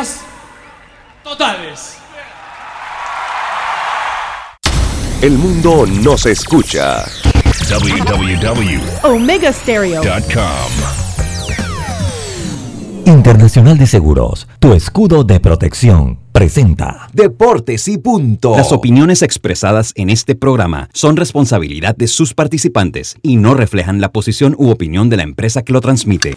Gracias totales. El mundo nos escucha. Omegastereo.com Internacional de Seguros, tu escudo de protección, presenta Deportes y punto. Las opiniones expresadas en este programa son responsabilidad de sus participantes y no reflejan la posición u opinión de la empresa que lo transmite.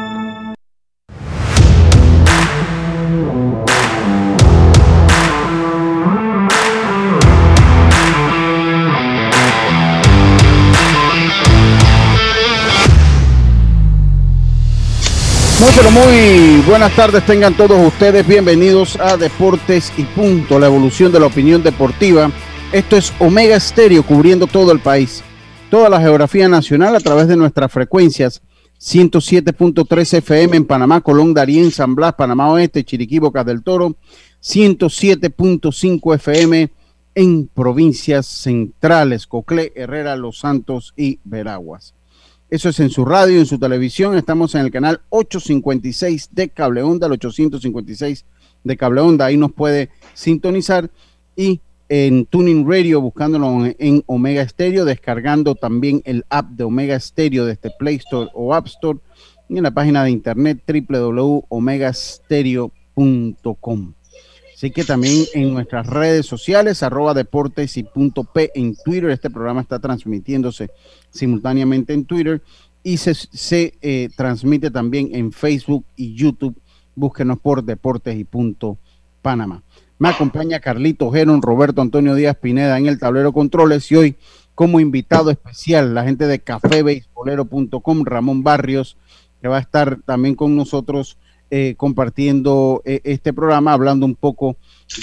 Muy muy buenas tardes tengan todos ustedes, bienvenidos a Deportes y Punto, la evolución de la opinión deportiva. Esto es Omega Estéreo cubriendo todo el país, toda la geografía nacional a través de nuestras frecuencias 107.3 FM en Panamá, Colón, Darién, San Blas, Panamá Oeste, Chiriquí, Bocas del Toro, 107.5 FM en provincias centrales, Coclé, Herrera, Los Santos y Veraguas. Eso es en su radio, en su televisión. Estamos en el canal 856 de Cable Onda, el 856 de Cable Onda. Ahí nos puede sintonizar. Y en Tuning Radio, buscándolo en Omega Stereo, descargando también el app de Omega Stereo desde Play Store o App Store. Y en la página de internet www.omegastereo.com. Así que también en nuestras redes sociales, arroba deportes y punto P en Twitter. Este programa está transmitiéndose simultáneamente en Twitter y se, se eh, transmite también en Facebook y YouTube. Búsquenos por Deportes y Punto Panamá. Me acompaña Carlito Geron, Roberto Antonio Díaz Pineda en el tablero controles y hoy como invitado especial la gente de cafebeisbolero.com, Ramón Barrios, que va a estar también con nosotros eh, compartiendo eh, este programa, hablando un poco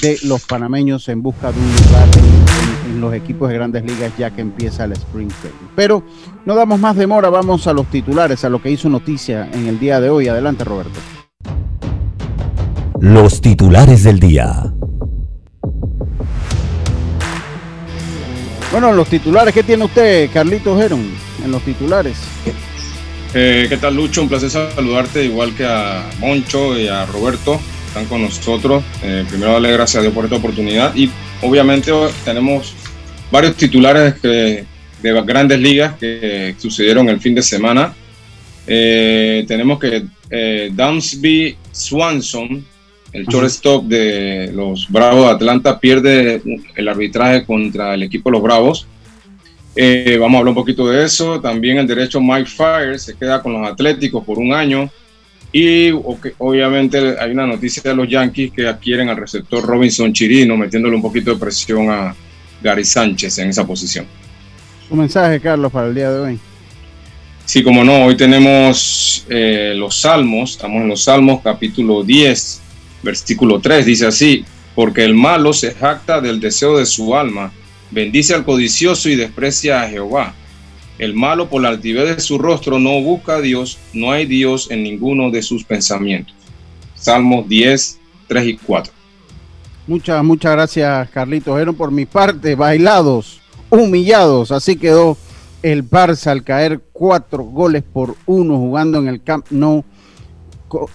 de los panameños en busca de un lugar en, en los equipos de grandes ligas ya que empieza el Spring Training. Pero no damos más demora, vamos a los titulares, a lo que hizo noticia en el día de hoy. Adelante, Roberto. Los titulares del día. Bueno, los titulares, ¿qué tiene usted, Carlito Geron, en los titulares? Eh, ¿Qué tal, Lucho? Un placer saludarte, igual que a Moncho y a Roberto, están con nosotros. Eh, primero, darle gracias a Dios por esta oportunidad. Y obviamente tenemos varios titulares que, de grandes ligas que sucedieron el fin de semana. Eh, tenemos que eh, Dansby Swanson, el shortstop de los Bravos de Atlanta, pierde el arbitraje contra el equipo de los Bravos. Eh, vamos a hablar un poquito de eso. También el derecho Mike Fire se queda con los Atléticos por un año. Y okay, obviamente hay una noticia de los Yankees que adquieren al receptor Robinson Chirino, metiéndole un poquito de presión a Gary Sánchez en esa posición. Un mensaje, Carlos, para el día de hoy. Sí, como no, hoy tenemos eh, los Salmos, estamos en los Salmos capítulo 10, versículo 3, dice así, porque el malo se jacta del deseo de su alma, bendice al codicioso y desprecia a Jehová. El malo por la altivez de su rostro no busca a Dios, no hay Dios en ninguno de sus pensamientos. Salmos 10, 3 y 4. Muchas, muchas gracias, Carlitos. Eran por mi parte bailados, humillados. Así quedó el Barça al caer cuatro goles por uno jugando en el Camp Nou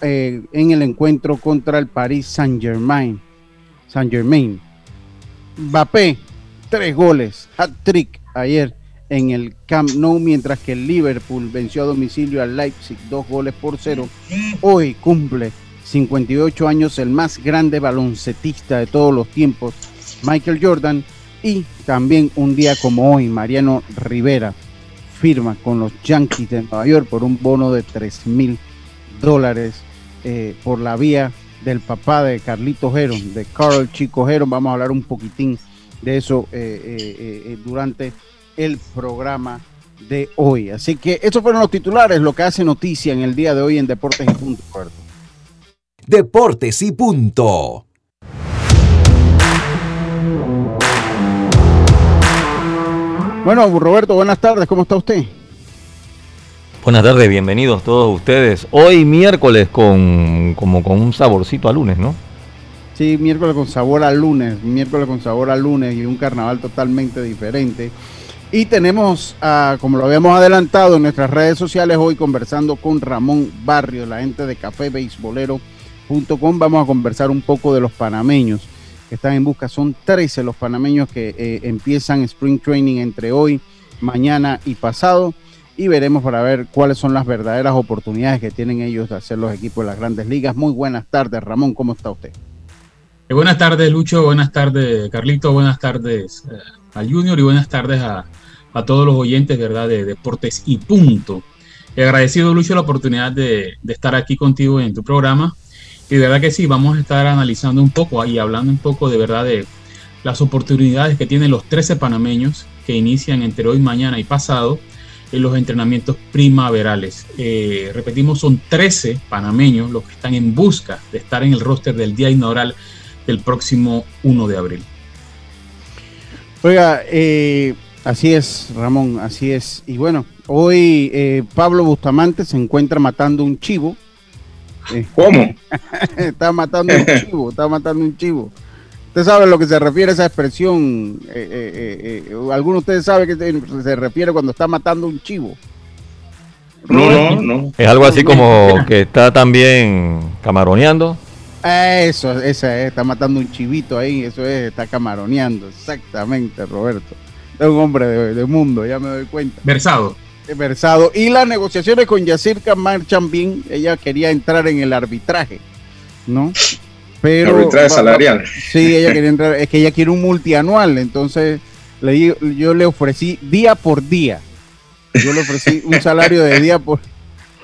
eh, en el encuentro contra el Paris Saint Germain. Saint Germain. Mbappé, tres goles, hat-trick ayer en el Camp Nou, mientras que el Liverpool venció a domicilio al Leipzig dos goles por cero. Hoy cumple 58 años el más grande baloncetista de todos los tiempos, Michael Jordan, y también un día como hoy, Mariano Rivera firma con los Yankees de Nueva York por un bono de 3 mil dólares eh, por la vía del papá de Carlito Heron, de Carl Chico Heron. Vamos a hablar un poquitín de eso eh, durante el programa de hoy. Así que estos fueron los titulares, lo que hace noticia en el día de hoy en Deportes y Punto. Deportes y Punto. Bueno, Roberto, buenas tardes, ¿cómo está usted? Buenas tardes, bienvenidos todos ustedes. Hoy miércoles con como con un saborcito a lunes, ¿no? Sí, miércoles con sabor a lunes, miércoles con sabor a lunes y un carnaval totalmente diferente. Y tenemos, como lo habíamos adelantado en nuestras redes sociales, hoy conversando con Ramón Barrio, la gente de cafébeisbolero.com. Vamos a conversar un poco de los panameños que están en busca. Son 13 los panameños que eh, empiezan Spring Training entre hoy, mañana y pasado. Y veremos para ver cuáles son las verdaderas oportunidades que tienen ellos de hacer los equipos de las grandes ligas. Muy buenas tardes, Ramón, ¿cómo está usted? Eh, buenas tardes, Lucho. Buenas tardes, Carlito. Buenas tardes eh, al Junior y buenas tardes a, a todos los oyentes, ¿verdad? De Deportes y Punto. Agradecido, Lucho, la oportunidad de, estar aquí contigo en tu programa. Y de verdad que sí, vamos a estar analizando un poco y hablando un poco de verdad de las oportunidades que tienen los 13 panameños que inician entre hoy, mañana y pasado en los entrenamientos primaverales. Eh, repetimos, son 13 panameños los que están en busca de estar en el roster del día inaugural del próximo 1 de abril. Oiga, eh, Así es, Ramón, así es. Y bueno, hoy eh, Pablo Bustamante se encuentra matando un chivo. Eh, ¿Cómo? está matando un chivo, está matando un chivo. ¿Usted sabe a lo que se refiere esa expresión? Eh, ¿Alguno de ustedes sabe que se, refiere cuando está matando un chivo? No, no, no. Es algo así como que está también camaroneando. Eso, esa es, está matando un chivito ahí, eso es, está camaroneando, exactamente, Roberto es un hombre de, mundo, ya me doy cuenta. Versado. Versado. Y las negociaciones con Yacirca marchan bien. Ella quería entrar en el arbitraje, ¿no? Pero. Arbitraje salarial. Sí, ella quería entrar. Es que ella quiere un multianual. Entonces, le, yo le ofrecí día por día. Yo le ofrecí un salario de día por.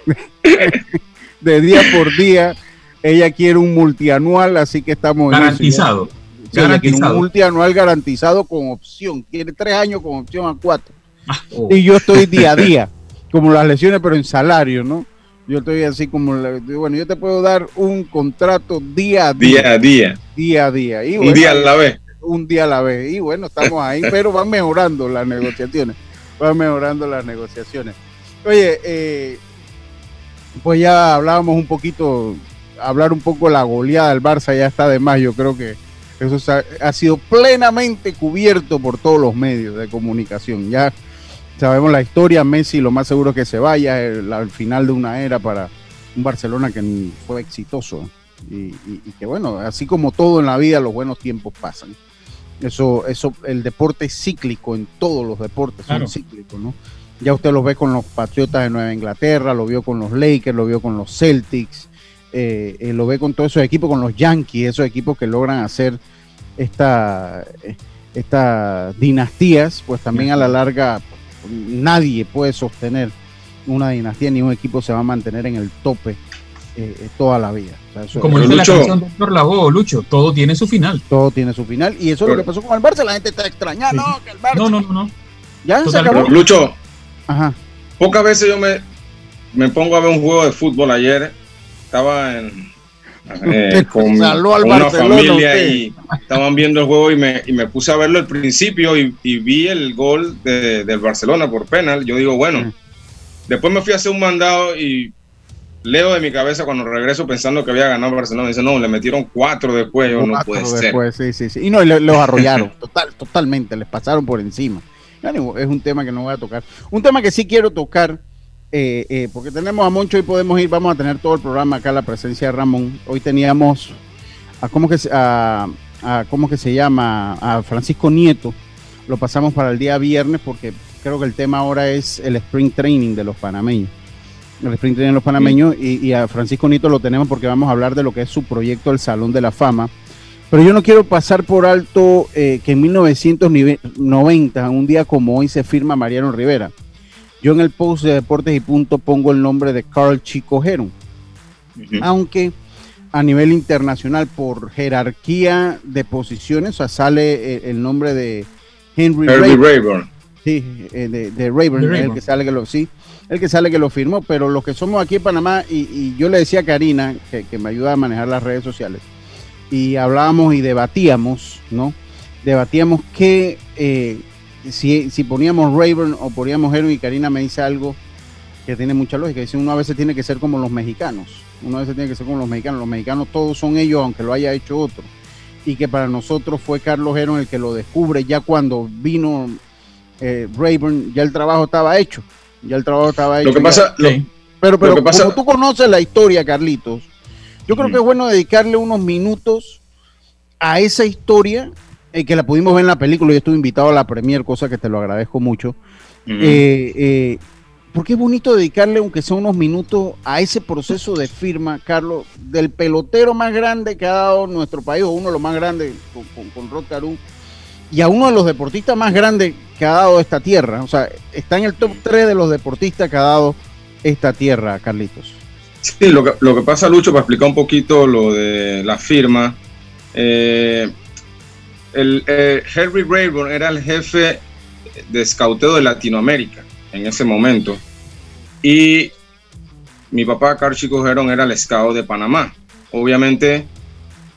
de día por día. Ella quiere un multianual, así que estamos. Garantizado un multianual garantizado con opción. Tiene tres años con opción a cuatro. Ah, oh. Y yo estoy día a día, como las lesiones, pero en salario, ¿no? Yo estoy así como, bueno, yo te puedo dar un contrato día a día. Día a día. Día a día. Y un día a la vez. Un día a la vez. Y bueno, estamos ahí, pero van mejorando las negociaciones. Van mejorando las negociaciones. Oye, eh, pues ya hablábamos un poquito, hablar un poco de la goleada del Barça ya está de más, yo creo que eso ha, sido plenamente cubierto por todos los medios de comunicación. Ya sabemos la historia, Messi lo más seguro que se vaya al final de una era para un Barcelona que fue exitoso. Y, que bueno, así como todo en la vida, los buenos tiempos pasan. Eso, eso, el deporte es cíclico en todos los deportes, son cíclicos, ¿no? Ya usted lo ve con los Patriotas de Nueva Inglaterra, lo vio con los Lakers, lo vio con los Celtics, eh, eh, lo ve con todos esos equipos, con los Yankees, esos equipos que logran hacer esta, estas dinastías, pues también a la larga nadie puede sostener una dinastía ni un equipo se va a mantener en el tope eh, toda la vida. Como dice la canción Labo, Lucho, todo tiene su final. Todo tiene su final. Y eso es lo que pasó con el Barça. La gente está extrañando. No, no, no, no. Ya se acabó. Lucho, Ajá. pocas veces yo me, me pongo a ver un juego de fútbol ayer estaba en, eh, con una familia y estaban viendo el juego y me, y me puse a verlo al principio y, vi el gol de, del Barcelona por penal. Yo digo, bueno, después me fui a hacer un mandado y leo de mi cabeza cuando regreso pensando que había ganado Barcelona. Dice, no, le metieron cuatro después. Yo, no puede después, ser. Sí, sí, sí. Y no, los arrollaron, total, totalmente, les pasaron por encima. Es un tema que no voy a tocar. Un tema que sí quiero tocar eh, eh, porque tenemos a Moncho y podemos ir, vamos a tener todo el programa acá, la presencia de Ramón. Hoy teníamos a cómo que, a, cómo que se llama, a Francisco Nieto. Lo pasamos para el día viernes porque creo que el tema ahora es el sprint training de los panameños. El sprint training de los panameños y, a Francisco Nieto lo tenemos porque vamos a hablar de lo que es su proyecto El Salón de la Fama. Pero yo no quiero pasar por alto eh, que en 1990, un día como hoy, se firma Mariano Rivera yo en el post de Deportes y Punto pongo el nombre de Carl Chico Heron. Aunque a nivel internacional, por jerarquía de posiciones, o sea, sale el, nombre de Henry, Rayburn. Sí, eh, de, Rayburn, el que sale que lo, sí, el que sale que lo firmó, pero los que somos aquí en Panamá, y, yo le decía a Karina, que, me ayuda a manejar las redes sociales, y hablábamos y debatíamos, ¿no? Debatíamos que eh, si, si, poníamos Rayburn o poníamos Heron, y Karina me dice algo que tiene mucha lógica, dice uno a veces tiene que ser como los mexicanos, uno a veces tiene que ser como los mexicanos, los mexicanos todos son ellos, aunque lo haya hecho otro, y que para nosotros fue Carlos Heron el que lo descubre ya cuando vino eh, Rayburn, ya el trabajo estaba hecho, ya el trabajo estaba hecho. Lo que pasa, pero, pero como tú conoces la historia, Carlitos, yo creo que es bueno dedicarle unos minutos a esa historia, eh, que la pudimos ver en la película, yo estuve invitado a la premier, cosa que te lo agradezco mucho. Eh, eh, porque es bonito dedicarle, aunque sea unos minutos, a ese proceso de firma, Carlos, del pelotero más grande que ha dado nuestro país, o uno de los más grandes con, con, Rod Caru, y a uno de los deportistas más grandes que ha dado esta tierra. O sea, está en el top 3 de los deportistas que ha dado esta tierra, Carlitos. Sí, lo que, lo que pasa, Lucho, para explicar un poquito lo de la firma, eh, el, eh, Henry Rayburn era el jefe de escauteo de Latinoamérica en ese momento. Y mi papá, Carl Chico era el scout de Panamá. Obviamente,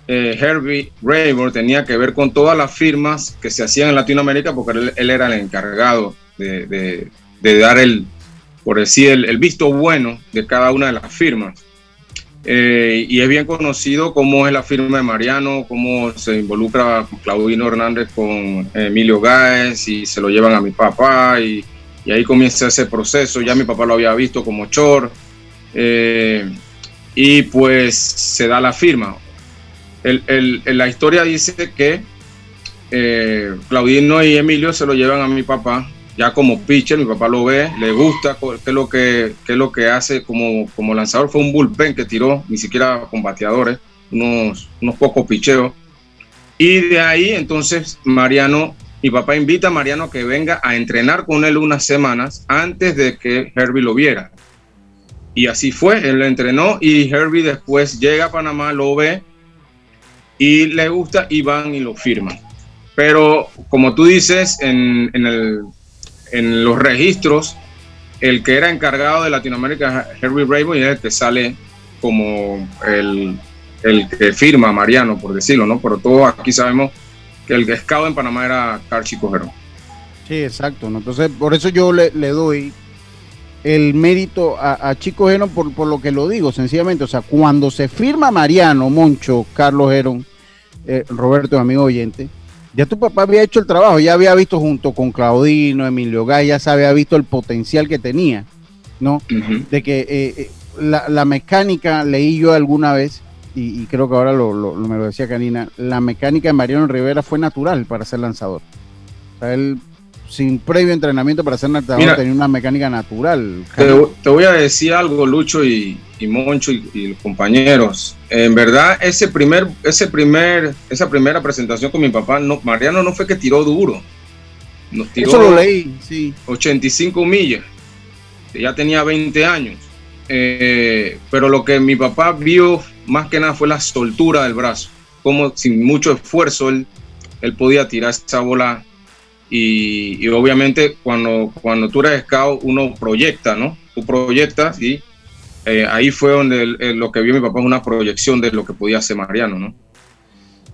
eh, Herbie Rayburn tenía que ver con todas las firmas que se hacían en Latinoamérica porque él, era el encargado de, dar el, por decir, el, visto bueno de cada una de las firmas. Eh, y es bien conocido cómo es la firma de Mariano, cómo se involucra Claudino Hernández con Emilio Gáez y se lo llevan a mi papá y, ahí comienza ese proceso. Ya mi papá lo había visto como Chor eh, y pues se da la firma. la historia dice que eh, Claudino y Emilio se lo llevan a mi papá ya como pitcher, mi papá lo ve, le gusta qué es lo que, qué es lo que hace como, como lanzador. Fue un bullpen que tiró, ni siquiera con bateadores, unos, unos pocos picheos. Y de ahí entonces Mariano, mi papá invita a Mariano que venga a entrenar con él unas semanas antes de que Herbie lo viera. Y así fue, él lo entrenó y Herbie después llega a Panamá, lo ve y le gusta y van y lo firman. Pero como tú dices, en, en el en los registros, el que era encargado de Latinoamérica, Henry Bravo, y es el que sale como el, que firma Mariano, por decirlo, ¿no? Pero todos aquí sabemos que el scout en Panamá era Carchi Cogero. Sí, exacto. Entonces, por eso yo le, doy el mérito a, Chico Gerón por, por, lo que lo digo, sencillamente. O sea, cuando se firma Mariano, Moncho, Carlos Gerón, eh, Roberto, amigo oyente, ya tu papá había hecho el trabajo, ya había visto junto con Claudino, Emilio Gay, ya se había visto el potencial que tenía, ¿no? De que eh, eh, la, mecánica, leí yo alguna vez, y, creo que ahora lo, me lo decía Karina, la mecánica de Mariano Rivera fue natural para ser lanzador. O sea, él sin previo entrenamiento para ser lanzador tenía una mecánica natural. Te, voy a decir algo, Lucho y, Moncho y, los compañeros. En verdad, ese primer, ese primer, esa primera presentación con mi papá, no, Mariano no fue que tiró duro. Nos tiró Eso lo leí, sí. 85 millas. Ya tenía 20 años. Eh, pero lo que mi papá vio más que nada fue la soltura del brazo. Como sin mucho esfuerzo él, él podía tirar esa bola y, obviamente cuando, cuando tú eres scout uno proyecta, ¿no? Tú proyectas y eh, ahí fue donde lo que vio mi papá es una proyección de lo que podía hacer Mariano, ¿no?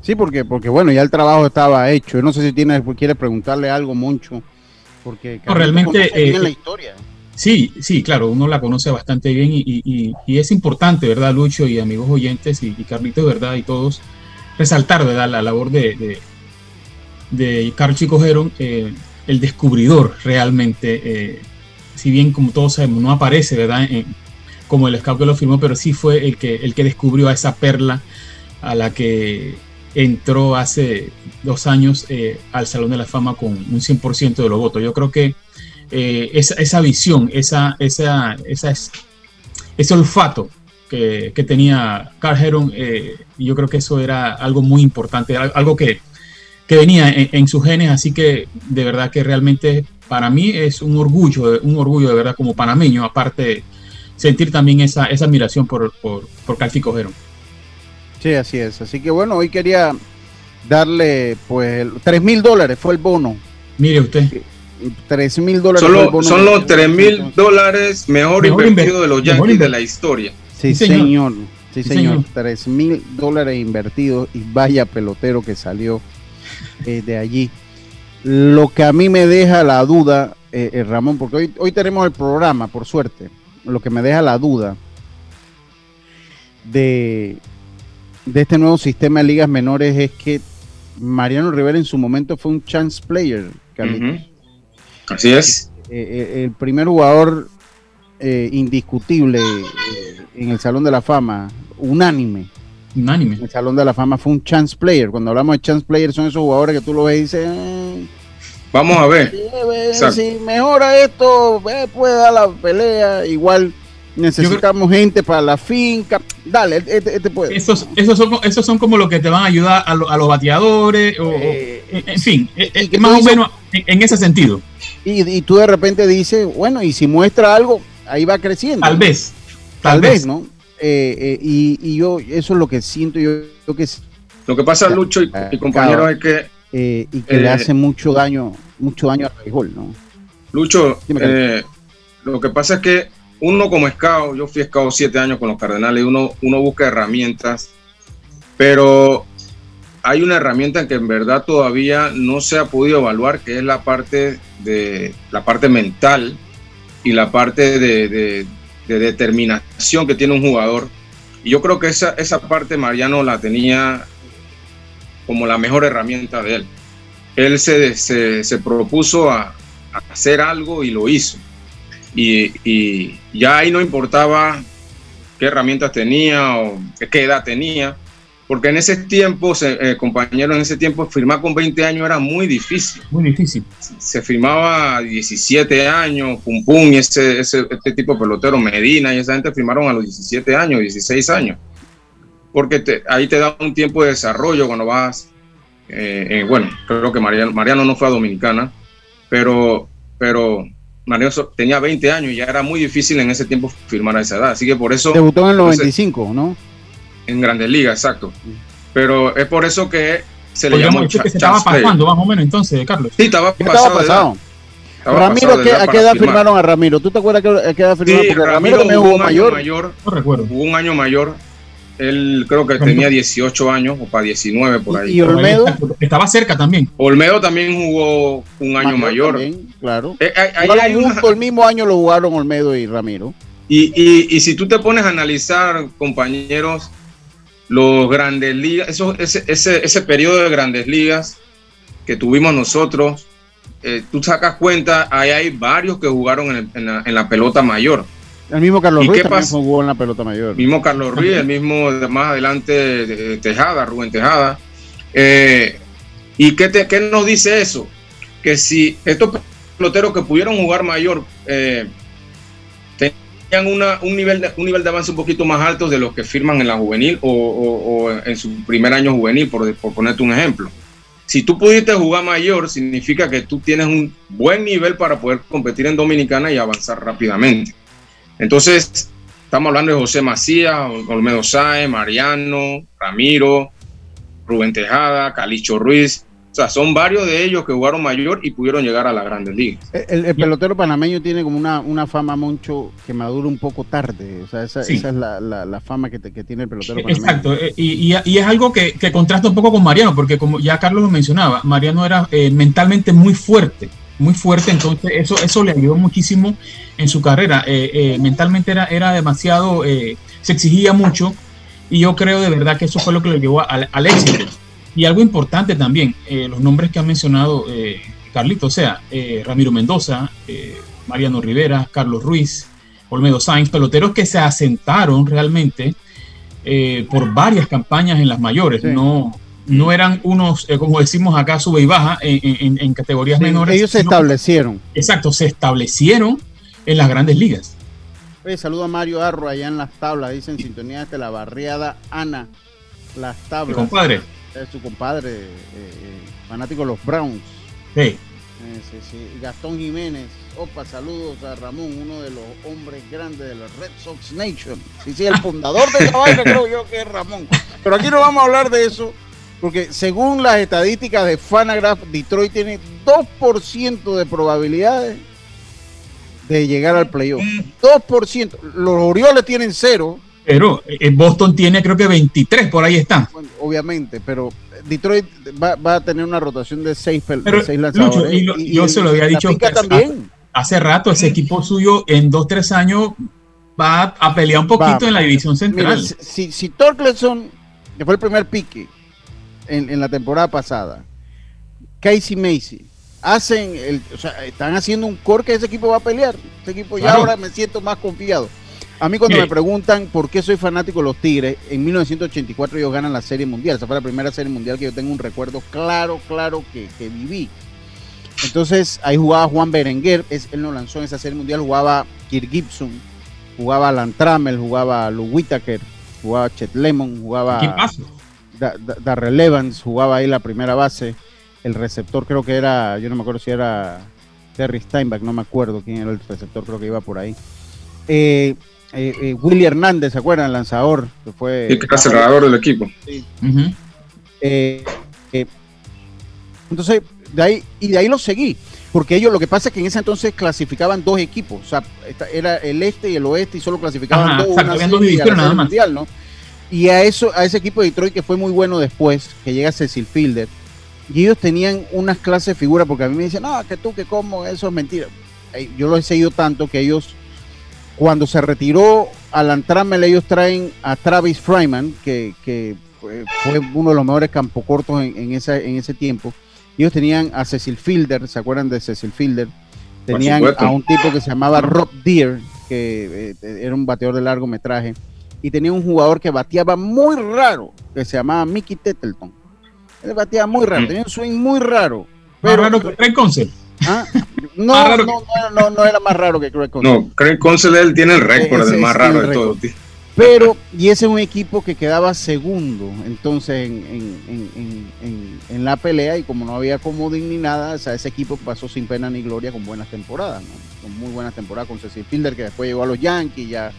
Sí, porque, porque bueno, ya el trabajo estaba hecho. no sé si tienes, quiere preguntarle algo, Moncho, porque realmente eh, la historia. Sí, sí, claro, uno la conoce bastante bien y, es importante, ¿verdad, Lucho y amigos oyentes y, Carlitos, ¿verdad? Y todos, resaltar, ¿verdad? La labor de, de Carl Chico eh, el descubridor realmente, eh, si bien como todos sabemos no aparece, ¿verdad? Como el scout que lo firmó, pero sí fue el que, el que descubrió a esa perla a la que entró hace dos años eh, al Salón de la Fama con un 100% de los votos. Yo creo que esa, esa, visión, esa, esa, esa, ese olfato que, tenía Carl Heron, yo creo que eso era algo muy importante, algo que que venía en, sus genes, así que de verdad que realmente para mí es un orgullo, un orgullo de verdad como panameño, aparte sentir también esa, esa admiración por, por, por Calfi Cojero. Sí, así es. Así que bueno, hoy quería darle pues 3 mil dólares fue el bono. Mire usted. 3 mil dólares. son los 3 mil dólares mejor, invertidos de los Yankees de la historia. Sí, señor. Sí, señor. 3 mil dólares invertidos y vaya pelotero que salió eh, de allí. Lo que a mí me deja la duda, eh, eh, Ramón, porque hoy, hoy tenemos el programa, por suerte, lo que me deja la duda de, de este nuevo sistema de ligas menores es que Mariano Rivera en su momento fue un chance player. Así es. el primer jugador indiscutible en el Salón de la Fama, unánime. Unánime. En el Salón de la Fama fue un chance player. Cuando hablamos de chance player son esos jugadores que tú lo ves y dices... Eh, Vamos a ver. si mejora esto, puede dar la pelea. Igual necesitamos gente para la finca. Dale, este, este, este puede. Esos, esos, son, esos son como los que te van a ayudar a, los bateadores. O, eh, en fin, eh, más o menos en, ese sentido. Y, y, tú de repente dices, bueno, y si muestra algo, ahí va creciendo. Tal vez. Tal, vez, ¿no? Eh, eh, y, yo, eso es lo que siento yo, que Lo que pasa, Lucho y, y compañeros, es que... Eh, y que le hace mucho daño, mucho daño al béisbol, ¿no? Lucho, lo que pasa es que uno como scout, yo fui scout siete años con los Cardenales, uno, uno busca herramientas, pero hay una herramienta que en verdad todavía no se ha podido evaluar, que es la parte de la parte mental y la parte de, de determinación que tiene un jugador. Y yo creo que esa, esa parte Mariano la tenía como la mejor herramienta de él. Él se, se, propuso a, hacer algo y lo hizo. Y, y, ya ahí no importaba qué herramientas tenía o qué edad tenía, porque en ese tiempo, eh, compañero, en ese tiempo firmar con 20 años era muy difícil. Muy difícil. Se firmaba a 17 años, Pum Pum, y ese, ese, este tipo de pelotero, Medina, y esa gente firmaron a los 17 años, 16 años. Porque ahí te da un tiempo de desarrollo cuando vas. Eh, bueno, creo que Mariano, Mariano no fue a Dominicana, pero, pero Mariano tenía 20 años y ya era muy difícil en ese tiempo firmar a esa edad. Así que por eso. Debutó en el 95, ¿no? en Grandes Ligas, exacto. Pero es por eso que se le llama que se estaba pasando más o menos entonces, Carlos. Sí, estaba pasado. Ramiro, ¿a qué, edad firmaron a Ramiro? ¿Tú te acuerdas a qué edad firmaron? Sí, Porque Ramiro, también jugó mayor. mayor. No recuerdo. Jugó un año mayor. Él creo que tenía 18 años o para 19 por ahí. ¿Y Olmedo? Estaba cerca también. Olmedo también jugó un año mayor. También, claro. Eh, hay, el mismo año lo jugaron Olmedo y Ramiro. Y, y, y si tú te pones a analizar, compañeros, los grandes ligas, eso, ese, ese, ese periodo de grandes ligas que tuvimos nosotros, eh, tú sacas cuenta, ahí hay varios que jugaron en, la, pelota mayor. El mismo Carlos Ruiz también jugó en la pelota mayor. El mismo Carlos Ruiz, el mismo más adelante Tejada, Rubén Tejada. Eh, ¿Y qué, te, qué, nos dice eso? Que si estos peloteros que pudieron jugar mayor eh, una, un, nivel de, un nivel de avance un poquito más alto de los que firman en la juvenil o, en su primer año juvenil, por, por, ponerte un ejemplo. Si tú pudiste jugar mayor, significa que tú tienes un buen nivel para poder competir en Dominicana y avanzar rápidamente. Entonces, estamos hablando de José Macías, Olmedo Sáez, Mariano, Ramiro, Rubén Tejada, Calicho Ruiz, sea, son varios de ellos que jugaron mayor y pudieron llegar a las grandes ligas. El, pelotero panameño tiene como una, una, fama, Moncho, que madura un poco tarde. O sea, esa, es la, fama que, tiene el pelotero panameño. Exacto. Eh, y, y, es algo que, contrasta un poco con Mariano, porque como ya Carlos lo mencionaba, Mariano era eh, mentalmente muy fuerte. Muy fuerte, entonces eso, eso le ayudó muchísimo en su carrera. Eh, mentalmente era, era demasiado, se exigía mucho, y yo creo de verdad que eso fue lo que le llevó al, al éxito. Y algo importante también, eh, los nombres que ha mencionado eh, Carlito, o sea, eh, Ramiro Mendoza, Mariano Rivera, Carlos Ruiz, Olmedo Sainz, peloteros que se asentaron realmente por varias campañas en las mayores, no, no eran unos, como decimos acá, sube y baja en, categorías menores. Ellos se establecieron. Exacto, se establecieron en las grandes ligas. Oye, saludo a Mario Arro allá en las tablas, dicen sintonía de la barriada Ana, las tablas. Compadre. Es su compadre, eh, eh, fanático de los Browns. Sí. Eh, sí, sí. Gastón Jiménez. Opa, saludos a Ramón, uno de los hombres grandes de la Red Sox Nation. Sí, sí, el fundador de vaina creo yo que es Ramón. Pero aquí no vamos a hablar de eso, porque según las estadísticas de Fanagraph, Detroit tiene 2% de probabilidades de llegar al playoff. 2%. Los Orioles tienen cero. Pero eh, Boston tiene creo que 23, por ahí está. Bueno, obviamente, pero Detroit va, va a tener una rotación de seis, pel- Pero, de seis Lucho, lanzadores. y lo- yo se lo había dicho que- también. Hace rato ese equipo suyo en dos, tres años va a, pelear un poquito Va. en la división Mira, central. si, si, si Torkelson, que fue el primer pique en, en la temporada pasada, Casey Macy, hacen el, o sea, están haciendo un core que ese equipo va a pelear. Ese equipo ya Claro. ahora me siento más confiado. A mí cuando me preguntan por qué soy fanático de los Tigres, en 1984 ellos ganan la Serie Mundial. Esa fue la primera Serie Mundial que yo tengo un recuerdo claro, claro que, que viví. Entonces ahí jugaba Juan Berenguer, es, él no lanzó en esa Serie Mundial, jugaba Kirk Gibson, jugaba Alan Trammell, jugaba Lou Whitaker, jugaba Chet Lemon, jugaba ¿Quién pasa? Da- Da- Darrell Evans, jugaba ahí la primera base. El receptor creo que era, yo no me acuerdo si era Terry Steinbach, no me acuerdo quién era el receptor, creo que iba por ahí. Eh, eh, eh, Willy Hernández, ¿se acuerdan? El lanzador, que fue... Y que era cerrador del equipo. Eh, eh, entonces, de ahí, y de ahí lo seguí, porque ellos lo que pasa es que en ese entonces clasificaban dos equipos, o sea, era el este y el oeste y solo clasificaban Ajá, dos, una dos serie y a la divisiones nada Serie más. mundial, ¿no? Y a eso, a ese equipo de Detroit que fue muy bueno después, que llega Cecil Fielder, y ellos tenían unas clases de figura, porque a mí me dicen, no, que tú, que como, eso es mentira. Yo lo he seguido tanto que ellos, cuando se retiró Alan Trammell, ellos traen a Travis Fryman, que, que fue, uno de los mejores campocortos en, en, esa, en ese tiempo. Ellos tenían a Cecil Fielder, ¿se acuerdan de Cecil Fielder? Tenían a un tipo que se llamaba Rob Deere, que eh, era un bateador de largometraje, y tenía un jugador que bateaba muy raro, que se llamaba Mickey Tettleton. Él bateaba muy raro, tenía un swing muy raro. Más Pero, raro que Craig Consell. ¿ah? no, Más no, raro no, no, no era más raro que Craig Consell. No, Craig Consell él tiene el récord del más raro de todo. récord. Pero, y ese es un equipo que quedaba segundo, entonces en, en- en- en- en- en la pelea, y como no había comodín ni nada, o sea, ese equipo pasó sin pena ni gloria con buenas temporadas, ¿no? con muy buenas temporadas con Cecil Fielder, que después llegó a los Yankees, ya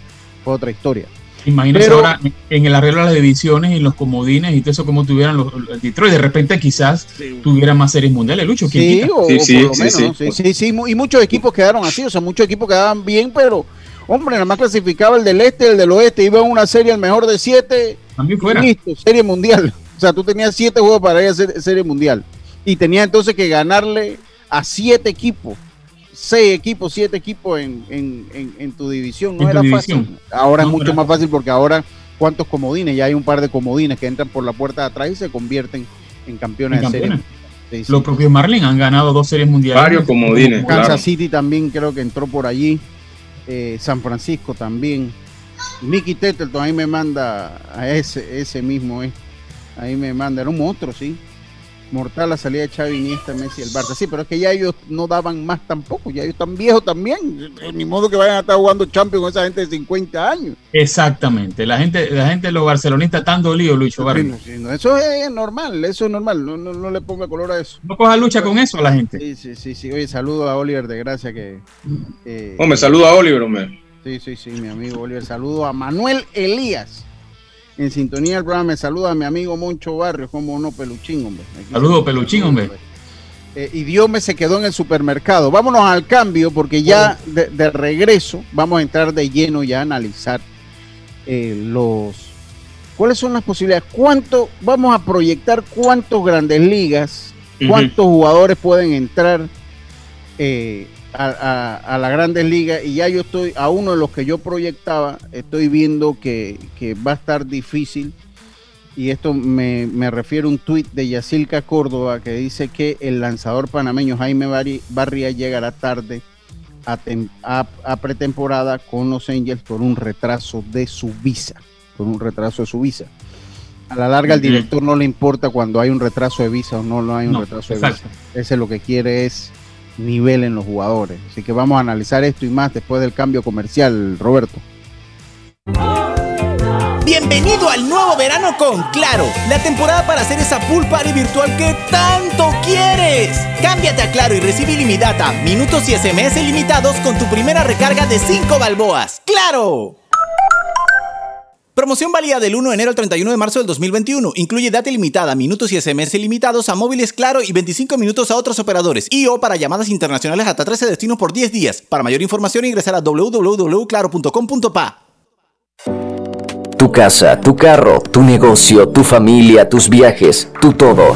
fue otra historia. Imagínense Pero- ahora en el arreglo de las divisiones y los comodines y todo eso, como tuvieran los, los Detroit. De repente, quizás tuviera más series mundiales. Lucho, ¿quién Sí, o, Sí, o sí, por lo sí, menos, sí. ¿no? sí, sí, sí, y muchos equipos quedaron así, o sea, muchos equipos quedaban bien, pero, hombre, nada más clasificaba el del este, el del oeste, iba a una serie, el mejor de siete, También fuera. Listo, serie mundial. O sea, tú tenías siete juegos para ir a ser- serie mundial. Y tenías entonces que ganarle a siete equipos, seis equipos, siete equipos en, en- en- en tu división. No tu era división. fácil. Ahora No, es mucho más fácil porque ahora, ¿cuántos comodines? Ya hay un par de comodines que entran por la puerta de atrás y se convierten en campeones En de serie. Sí, sí. Los propios Marlins han ganado dos series mundiales. Varios comodines, Kansas claro. City también creo que entró por allí. Eh, San Francisco también. Mickey Tettleton ahí me manda a ese, ese mismo, eh. Ahí me manda, era un monstruo, sí. Mortal la salida de Xavi Iniesta, Messi, el Barça. Sí, pero es que ya ellos no daban más tampoco, ya ellos están viejos también. Ni modo que vayan a estar jugando Champions con esa gente de 50 años. Exactamente. La gente, la gente, los barcelonistas están dolidos, Lucho Barrio. Sí, no, Eso es normal, eso es normal. No, no, no le ponga color a eso. No coja lucha con eso a la gente. Sí, sí, sí, sí. Oye, saludo a Oliver de Gracia que... eh, me saluda a Oliver, hombre. Sí, sí, sí, mi amigo Oliver. Saludo a Manuel Elías. En sintonía del programa me saluda a mi amigo Moncho Barrios, como no, peluchín, hombre. Saludos, peluchín, hombre. Eh, y Dios me se quedó en el supermercado. Vámonos al cambio, porque ya de, de regreso vamos a entrar de lleno ya a analizar eh, los. ¿Cuáles son las posibilidades? ¿Cuánto vamos a proyectar cuántos grandes ligas, cuántos jugadores pueden entrar eh, a, a- a la grandes ligas? Y ya yo estoy, a uno de los que yo proyectaba, estoy viendo que, que va a estar difícil. Y esto me, me refiere a un tuit de Yacilca Córdoba que dice que el lanzador panameño Jaime Barri- Barria llegará tarde a, tem- a- a pretemporada con los Angels por un retraso de su visa. Por un retraso de su visa. A la larga al director no le importa cuando hay un retraso de visa o no, no hay un No, retraso de exacto. visa. Ese lo que quiere es nivel en los jugadores. Así que vamos a analizar esto y más después del cambio comercial, Roberto. Bienvenido al nuevo verano con Claro, la temporada para hacer esa pool party virtual que tanto quieres. Cámbiate a Claro y recibe ilimitada, minutos y SMS ilimitados con tu primera recarga de 5 balboas. ¡Claro! Promoción válida del 1 de enero al 31 de marzo del 2021. Incluye data ilimitada, minutos y SMS ilimitados a móviles Claro y 25 minutos a otros operadores. Y o para llamadas internacionales hasta 13 destinos por 10 días. Para mayor información ingresar a www.claro.com.pa. Tu casa, tu carro, tu negocio, tu familia, tus viajes, tu todo.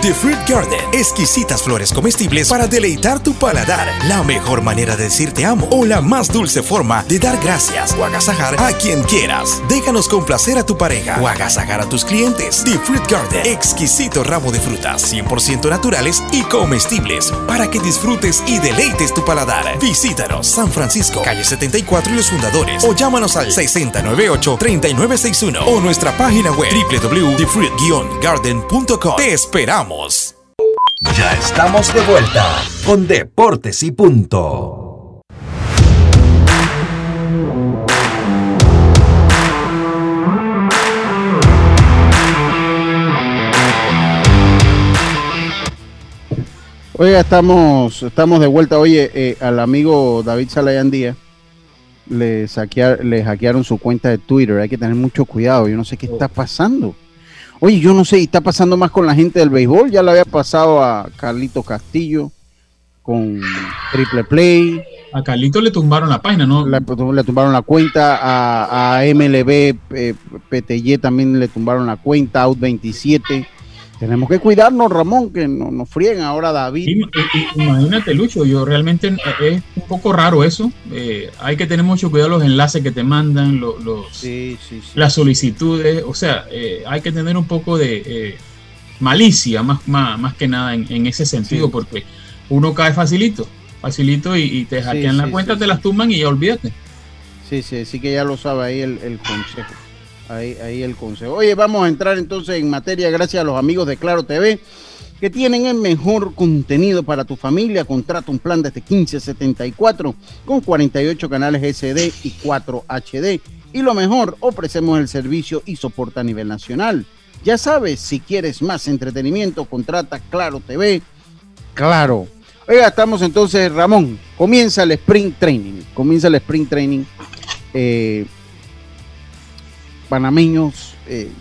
The Fruit Garden. Exquisitas flores comestibles para deleitar tu paladar. La mejor manera de decir te amo o la más dulce forma de dar gracias o agasajar a quien quieras. Déjanos complacer a tu pareja o agasajar a tus clientes. The Fruit Garden. Exquisito ramo de frutas 100% naturales y comestibles para que disfrutes y deleites tu paladar. Visítanos San Francisco, calle 74 y los fundadores o llámanos al 6098-3961 o nuestra página web www.thefruit-garden.com. Te esperamos. Ya estamos de vuelta con Deportes y Punto. Oiga, estamos, estamos de vuelta. Oye, eh, al amigo David Salayan Díaz le, saquear, le hackearon su cuenta de Twitter. Hay que tener mucho cuidado. Yo no sé qué está pasando. Oye, yo no sé, y está pasando más con la gente del béisbol. Ya le había pasado a Carlito Castillo con Triple Play. A Carlito le tumbaron la página, ¿no? Le, le tumbaron la cuenta. A, a MLB eh, PTY también le tumbaron la cuenta. Out 27. Tenemos que cuidarnos, Ramón, que no, nos frieguen ahora David. Imagínate, Lucho, yo realmente eh, es un poco raro eso. Eh, hay que tener mucho cuidado los enlaces que te mandan, los, los sí, sí, las solicitudes. O sea, eh, hay que tener un poco de eh, malicia, más, más, más, que nada en, en ese sentido, porque uno cae facilito, facilito y, y te hackean la cuenta, te las tumban y ya olvídate. Sí, sí, sí que ya lo sabe ahí el, el consejo. Ahí, ahí el consejo. Oye, vamos a entrar entonces en materia gracias a los amigos de Claro TV que tienen el mejor contenido para tu familia. Contrata un plan desde 1574 con 48 canales SD y 4 HD. Y lo mejor, ofrecemos el servicio y soporte a nivel nacional. Ya sabes, si quieres más entretenimiento, contrata Claro TV. Claro. Oiga, estamos entonces, Ramón. Comienza el Spring Training. Comienza el Spring Training. Eh, panameños, eh,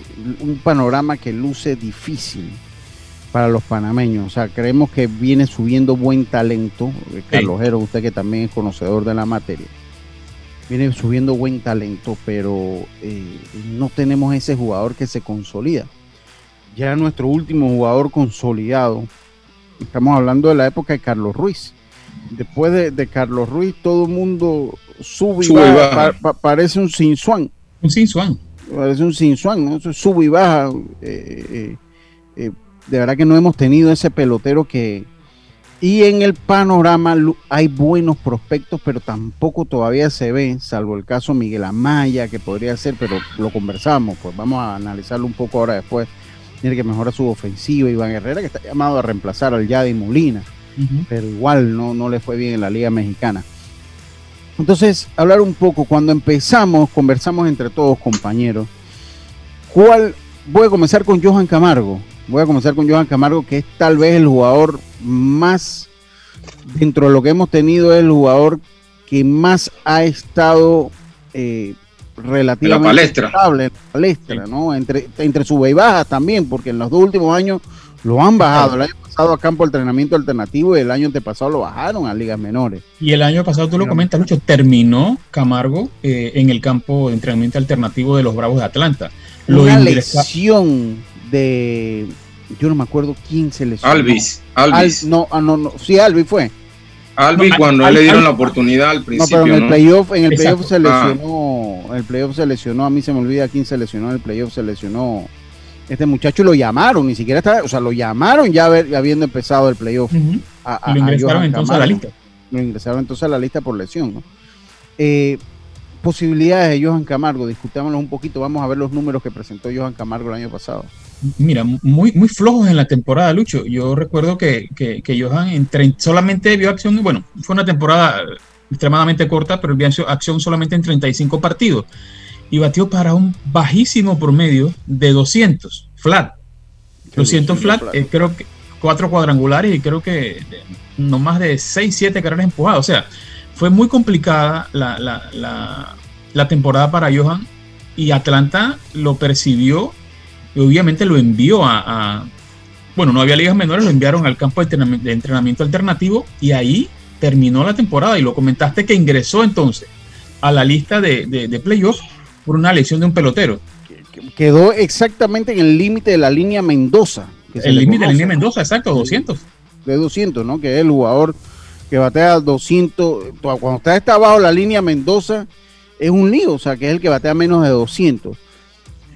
un panorama que luce difícil para los panameños. O sea, creemos que viene subiendo buen talento. Eh, Carlos usted que también es conocedor de la materia. Viene subiendo buen talento, pero eh, no tenemos ese jugador que se consolida. Ya nuestro último jugador consolidado, estamos hablando de la época de Carlos Ruiz. Después de, de Carlos Ruiz, todo el mundo sube Sube y baja, baja. pa- pa- parece un Sinsuan. Un. Parece un Sinsuan, ¿no? Eso sube y baja. eh, eh, eh, de verdad que no hemos tenido ese pelotero que... Y en el panorama hay buenos prospectos, pero tampoco todavía se ve, salvo el caso Miguel Amaya, que podría ser, pero lo conversamos, pues vamos a analizarlo un poco ahora después. Tiene que mejorar su ofensiva, Iván Herrera, que está llamado a reemplazar al Yadi Molina, pero igual no, no le fue bien en la Liga Mexicana. Entonces, hablar un poco, cuando empezamos, conversamos entre todos, compañeros, ¿cuál? Voy a comenzar con Johan Camargo. Voy a comenzar con Johan Camargo, que es tal vez el jugador más, dentro de lo que hemos tenido, es el jugador que más ha estado eh, relativamente palestra. estable en la palestra, ¿no? Entre, entre sube y baja también, porque en los dos últimos años lo han bajado. El año pasado a campo de entrenamiento alternativo y el año antepasado lo bajaron a ligas menores. Y el año pasado, tú lo comentas, Lucho, terminó Camargo eh, en el campo de entrenamiento alternativo de los Bravos de Atlanta. Lo una ingresa- lesión de yo no me acuerdo quién se lesionó. Alvis, Alvis. Al- no, ah, no, no, sí, Alvis fue. Alvis, No, cuando a Al- él le dieron Al- la oportunidad al No, principio, pero en el ¿no? playoff, en el playoff se Ah. lesionó, en el playoff se lesionó, a mí se me olvida quién se lesionó, en el playoff se lesionó Este muchacho lo llamaron, ni siquiera estaba, o sea, lo llamaron ya habiendo empezado el playoff. lo ingresaron entonces a la lista. Lo ingresaron entonces a la lista por lesión, ¿no? Eh, posibilidades de Johan Camargo, discutámoslo un poquito, vamos a ver los números que presentó Johan Camargo el año pasado. Mira, muy, muy flojos en la temporada, Lucho. Yo recuerdo que, que, Johan en solamente vio acción, bueno, fue una temporada extremadamente corta, pero vio acción solamente en 35 partidos. Y batió para un bajísimo promedio de 200, flat. 200 flat, eh, creo que cuatro cuadrangulares y creo que no más de 6, 7 carreras empujadas. O sea, fue muy complicada la, la, la temporada para Johan y Atlanta lo percibió y obviamente lo envió a, bueno, no había ligas menores, lo enviaron al campo de entrenamiento, alternativo y ahí terminó la temporada y lo comentaste que ingresó entonces a la lista de, de, playoffs por una lesión de un pelotero. Quedó exactamente en el límite de la línea Mendoza. el límite de la línea Mendoza, exacto, 200. De 200, ¿no? Que es el jugador que batea 200. Cuando está, está abajo la línea Mendoza, es un lío, o sea, que es el que batea menos de 200.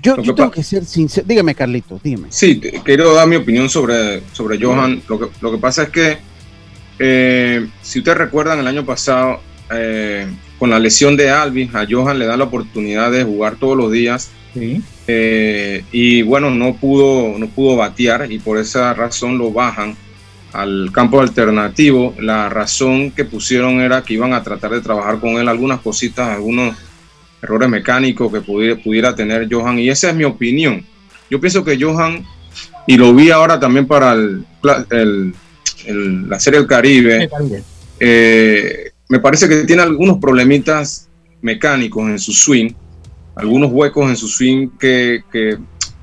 Yo, tengo que ser sincero. Dígame, Carlitos, dígame. Sí, quiero dar mi opinión sobre, sobre Johan. Lo que, lo que pasa es que, eh, si ustedes recuerdan, el año pasado, eh, con la lesión de Alvin, a Johan le da la oportunidad de jugar todos los días. Eh, y bueno, no pudo, no pudo batear y por esa razón lo bajan al campo alternativo. La razón que pusieron era que iban a tratar de trabajar con él algunas cositas, algunos errores mecánicos que pudiera, pudiera tener Johan. Y esa es mi opinión. Yo pienso que Johan, y lo vi ahora también para el, la Serie del Caribe, eh, me parece que tiene algunos problemitas mecánicos en su swing, algunos huecos en su swing que, que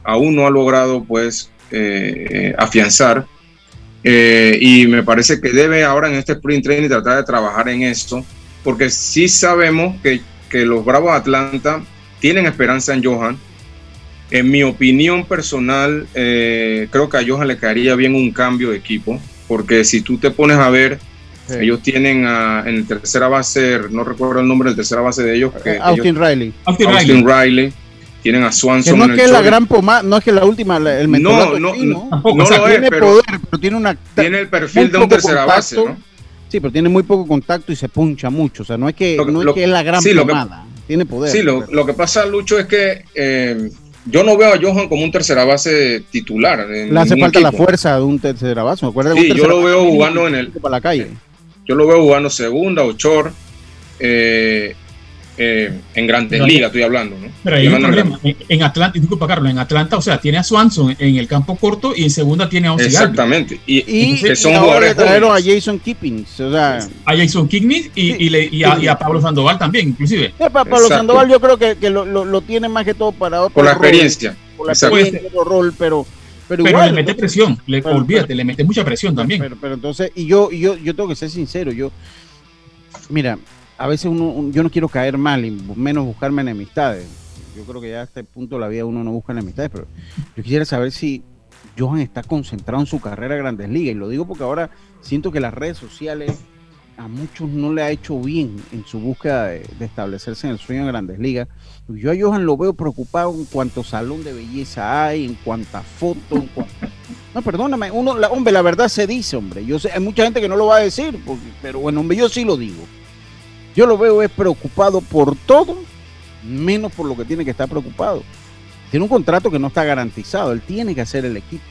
aún no ha logrado pues eh, afianzar. Eh, y me parece que debe ahora en este sprint training tratar de trabajar en esto, porque sí sabemos que que los Bravos de Atlanta tienen esperanza en Johan. En mi opinión personal, eh, creo que a Johan le caería bien un cambio de equipo, porque si tú te pones a ver, ellos tienen en el tercera base, no recuerdo el nombre del tercera base de ellos. Que Austin Riley. Austin, Riley. Tienen a Swanson. no es que es la gran pomada, no es que la última, el No, no, no, no, lo tiene poder, pero tiene una. Tiene el perfil de un tercera base, ¿no? Sí, pero tiene muy poco contacto y se puncha mucho. O sea, no es que, no es, que es la gran sí, tiene poder. Sí, lo, que pasa, Lucho, es que eh, yo no veo a Johan como un tercera base titular. Le hace falta la fuerza de un tercera base. ¿Me sí, yo lo veo jugando en el. Para la calle. Yo lo veo jugando segunda o short. Eh, eh, en grandes ligas, estoy hablando, ¿no? Pero hay un problema. En, Atlanta, disculpa Carlos, en Atlanta, o sea, tiene a Swanson en el campo corto y en segunda tiene a Ozzy Exactamente. Y, que son jugadores trajeron a Jason Kippings, o sea, a Jason Kippings y, a, Pablo Sandoval también, inclusive. Pablo Sandoval yo creo que, lo, tiene más que todo para otro Por la experiencia. Por la experiencia, otro rol, pero... Pero, igual, le mete presión, le, olvídate, le mete mucha presión también. Pero, entonces, y yo, yo, yo tengo que ser sincero, yo, mira, a veces uno, yo no quiero caer mal y menos buscarme enemistades. Yo creo que ya a este punto de la vida uno no busca enemistades, pero yo quisiera saber si Johan está concentrado en su carrera de Grandes Ligas. Y lo digo porque ahora siento que las redes sociales a muchos no le ha hecho bien en su búsqueda de, establecerse en el sueño de Grandes Ligas. Yo a Johan lo veo preocupado en cuanto salón de belleza hay, en cuantas fotos, No, perdóname, uno, la, hombre, la verdad se dice, hombre. Yo sé, hay mucha gente que no lo va a decir, pero bueno, hombre, yo sí lo digo. Yo lo veo es preocupado por todo, menos por lo que tiene que estar preocupado. Tiene un contrato que no está garantizado, él tiene que hacer el equipo.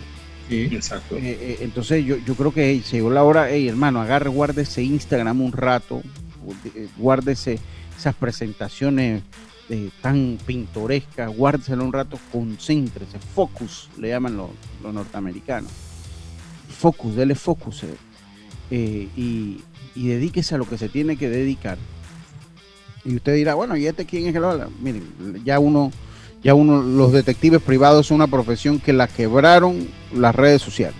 Sí, exacto. Eh, eh, entonces yo, yo creo que se llegó la hora, hey hermano, agarre, guárdese Instagram un rato, eh, guárdese esas presentaciones tan pintorescas, guárdeselo un rato, concéntrese, focus, le llaman los, norteamericanos. Focus, dele focus. y, y dedíquese a lo que se tiene que dedicar. Y usted dirá, bueno, ¿y este quién es que lo habla? Miren, ya uno, ya uno, los detectives privados son una profesión que la quebraron las redes sociales.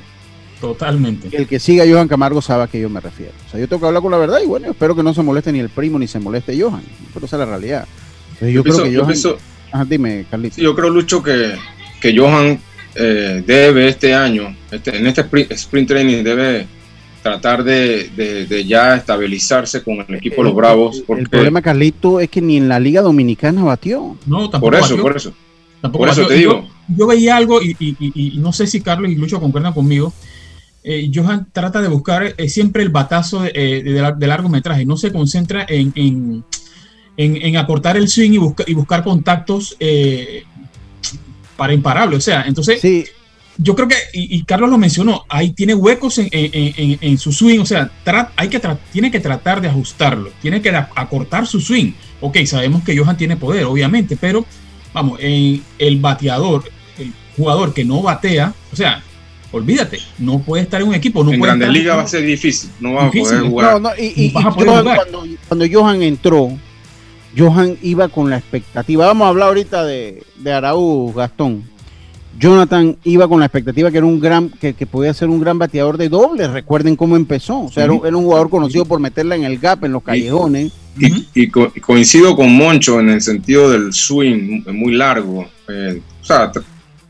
Totalmente. El que siga a Johan Camargo sabe a qué yo me refiero. O sea, yo tengo que hablar con la verdad y bueno, espero que no se moleste ni el primo ni se moleste Johan. Pero esa es la realidad. yo, creo que Johan... dime, Carlitos. yo creo, Lucho, que, que Johan eh, debe este año, este, en este sprint training, debe tratar de, ya estabilizarse con el equipo de los Bravos. El problema, Carlito, es que ni en la Liga Dominicana batió. No, tampoco. Por eso, por eso. Tampoco Por eso te digo. Yo, veía algo y, no sé si Carlos y Lucho concuerdan conmigo. Eh, Johan trata de buscar eh, siempre el batazo de, de, largo metraje, no se concentra en, en, en, acortar el swing y, busca, y buscar contactos para imparable. O sea, entonces sí yo creo que, y, Carlos lo mencionó, ahí tiene huecos en, su swing, o sea, hay que tiene que tratar de ajustarlo, tiene que acortar su swing. Ok, sabemos que Johan tiene poder, obviamente, pero vamos, el bateador, el jugador que no batea, o sea, olvídate, no puede estar en un equipo. No en Grandes Ligas va a ser difícil, no va a poder jugar. No, y, Cuando, cuando Johan entró, Johan iba con la expectativa. Vamos a hablar ahorita de, de Araúz, Gastón Jonathan iba con la expectativa que era un gran, que, podía ser un gran bateador de doble. Recuerden cómo empezó. O sea, era, un, jugador conocido por meterla en el gap, en los callejones. Y, coincido con Moncho en el sentido del swing muy largo. Eh, o sea,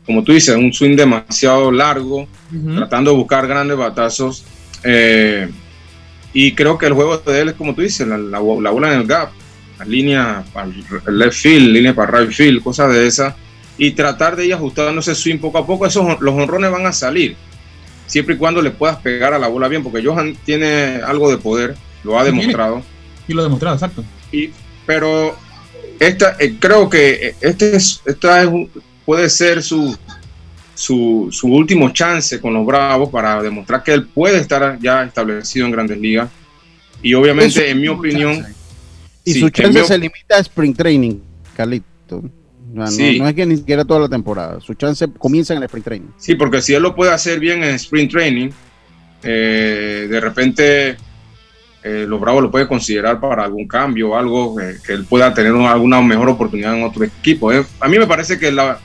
como tú dices, un swing demasiado largo, tratando de buscar grandes batazos. Eh, y creo que el juego de él es como tú dices, la, bola en el gap, la línea para el left field, línea para right field, cosas de esas y tratar de ir ajustando ese swing poco a poco. Esos, los honrones van a salir, siempre y cuando le puedas pegar a la bola bien, porque Johan tiene algo de poder, lo ha demostrado. Y lo ha demostrado, exacto. Y, pero esta, eh, creo que este es, esta es, puede ser su, su, su, último chance con los Bravos para demostrar que él puede estar ya establecido en grandes ligas. Y obviamente, en mi opinión... Y su chance se limita a Spring Training, Carlito. No, es que ni siquiera toda la temporada. Su chance comienza en el sprint training. Sí, porque si él lo puede hacer bien en sprint training, eh, de repente eh, los Bravos lo puede considerar para algún cambio o algo eh, que él pueda tener alguna mejor oportunidad en otro equipo. a mí me parece que la,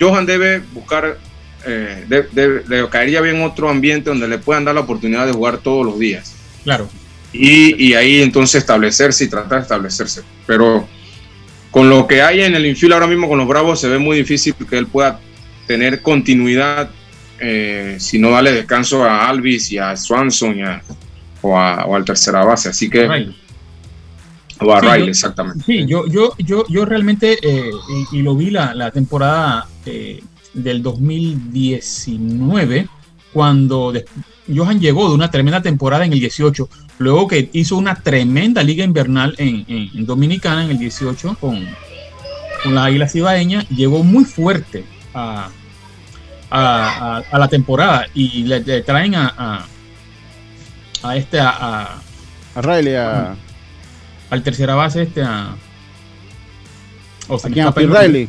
Johan debe buscar, le caería bien otro ambiente donde le puedan dar la oportunidad de jugar todos los días. Claro. Y, y ahí entonces establecerse y tratar de establecerse. Pero con lo que hay en el infield ahora mismo con los Bravos se ve muy difícil que él pueda tener continuidad eh, si no dale descanso a Alvis y a Swanson o, a, o, al tercera base. Así que... O a Riley, exactamente. Sí, yo, yo, yo, yo realmente, eh, y, lo vi la, la temporada eh, del 2019, cuando Johan llegó de una tremenda temporada en el 18, Luego que hizo una tremenda liga invernal en, Dominicana en el 18 con, con la Águila Cibaeña, llegó muy fuerte a, la temporada y le, traen a, a, este a, a Riley al tercera base este a o sea, ¿A Riley?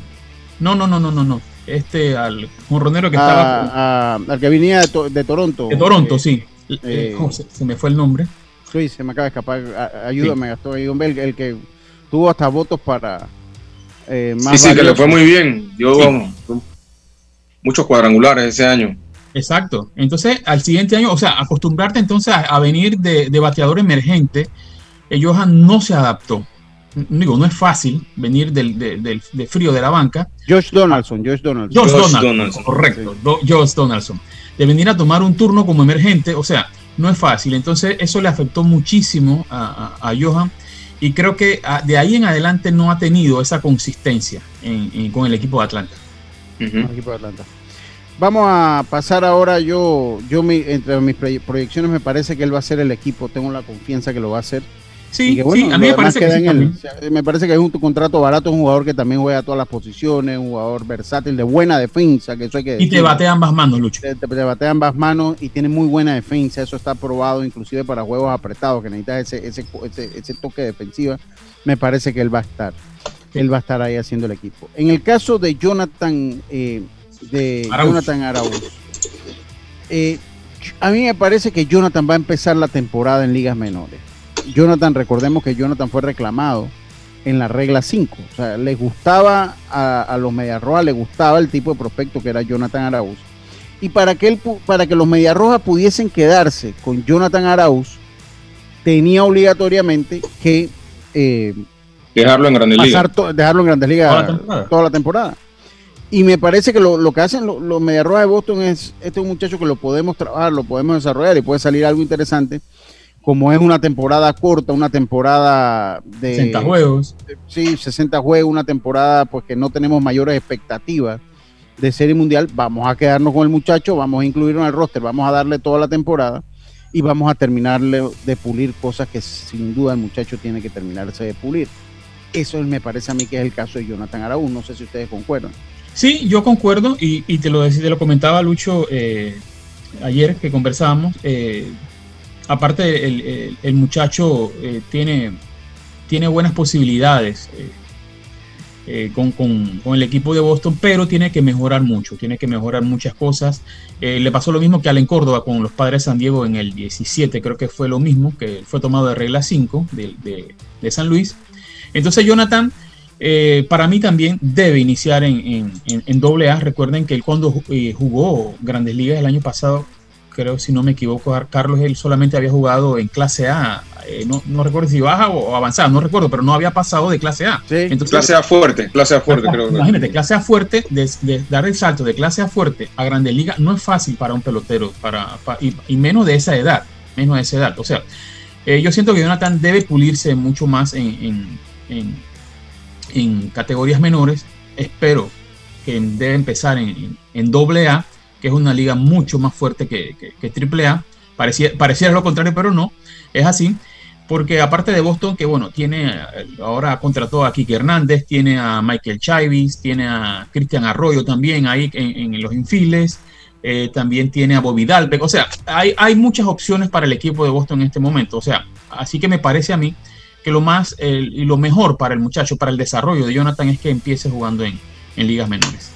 No, no, no, no, no, no. Este al ronero que estaba al que venía de, Toronto. De Toronto, sí. Eh, oh, se, me fue el nombre. Sí, se me acaba de escapar. Ayúdame, Gastón. El, el que tuvo hasta votos para. Eh, sí, sí, que le fue muy bien. Dio muchos cuadrangulares ese año. Exacto. Entonces, al siguiente año, o sea, acostumbrarte entonces a, venir de, bateador emergente, eh, Johan no se adaptó. Digo, no es fácil venir del, de, frío de la banca. Josh Donaldson, Josh Donaldson. Josh, Donaldson, correcto. Josh Donaldson. De venir a tomar un turno como emergente, o sea, no es fácil. Entonces eso le afectó muchísimo a, Johan y creo que ah, de ahí en adelante no ha tenido esa consistencia con el equipo de Atlanta. Vamos a pasar ahora, yo, yo entre mis proyecciones me parece que él va a ser el equipo, tengo la confianza que lo va a hacer. Sí, a mí me parece que, me parece que es un contrato barato, es un jugador que también juega a todas las posiciones, un jugador versátil, de buena defensa, que eso hay que Y te bate ambas manos, Lucho. Te, bate ambas manos y tiene muy buena defensa, eso está probado inclusive para juegos apretados, que necesitas ese, ese, ese, toque defensiva, me parece que él va a estar. Él va a estar ahí haciendo el equipo. En el caso de Jonathan, eh, de Jonathan Araúz, eh, a mí me parece que Jonathan va a empezar la temporada en ligas menores Jonathan, recordemos que Jonathan fue reclamado en la regla 5. O sea, le gustaba a, los Mediarrojas, le gustaba el tipo de prospecto que era Jonathan Arauz. Y para que, él, para que los Mediarrojas pudiesen quedarse con Jonathan Arauz, tenía obligatoriamente que eh, dejarlo en Grandes Ligas. dejarlo en Grandes Ligas toda la temporada. Y me parece que lo, que hacen los, los Mediarrojas de Boston es, este es un muchacho que lo podemos trabajar, lo podemos desarrollar y puede salir algo interesante como es una temporada corta, una temporada de 60 juegos. Sí, 60 juegos, una temporada pues que no tenemos mayores expectativas de serie mundial, vamos a quedarnos con el muchacho, vamos a incluirlo en el roster, vamos a darle toda la temporada y vamos a terminarle de pulir cosas que sin duda el muchacho tiene que terminarse de pulir. Eso me parece a mí que es el caso de Jonathan Araúz, no sé si ustedes concuerdan. Sí, yo concuerdo y, te, lo, te lo comentaba Lucho eh, ayer que conversábamos. Eh, aparte, el, muchacho eh, tiene, tiene buenas posibilidades con, el equipo de Boston, pero tiene que mejorar mucho, tiene que mejorar muchas cosas. le pasó lo mismo que Allen Córdoba con los padres de San Diego en el 17, creo que fue lo mismo, que fue tomado de regla 5 de, de San Luis. Entonces, Jonathan eh, para mí también debe iniciar en, en, doble A. Recuerden que él cuando eh, jugó Grandes Ligas el año pasado, creo si no me equivoco, Carlos, él solamente había jugado en clase A. Eh, no, recuerdo si baja o, avanzada, no recuerdo, pero no había pasado de clase A. Entonces, clase A fuerte, clase A fuerte, creo. Imagínate, clase A fuerte, de, dar el salto de clase A fuerte a Grandes Ligas no es fácil para un pelotero, para, y, menos de esa edad, menos de esa edad. O sea, yo siento que Jonathan debe pulirse mucho más en en categorías menores. Espero que debe empezar en, en, A, que es una liga mucho más fuerte que, que, que A. Parecía, pareciera lo contrario, pero no. Es así. Porque aparte de Boston, que bueno, tiene ahora contrató a Kike Hernández, tiene a Michael Chavis, tiene a Cristian Arroyo también ahí en, los infiles, eh, también tiene a Bobby Dalbeck. O sea, hay, hay muchas opciones para el equipo de Boston en este momento. O sea, así que me parece a mí que lo más y lo mejor para el muchacho, para el desarrollo de Jonathan es que empiece jugando en, ligas menores.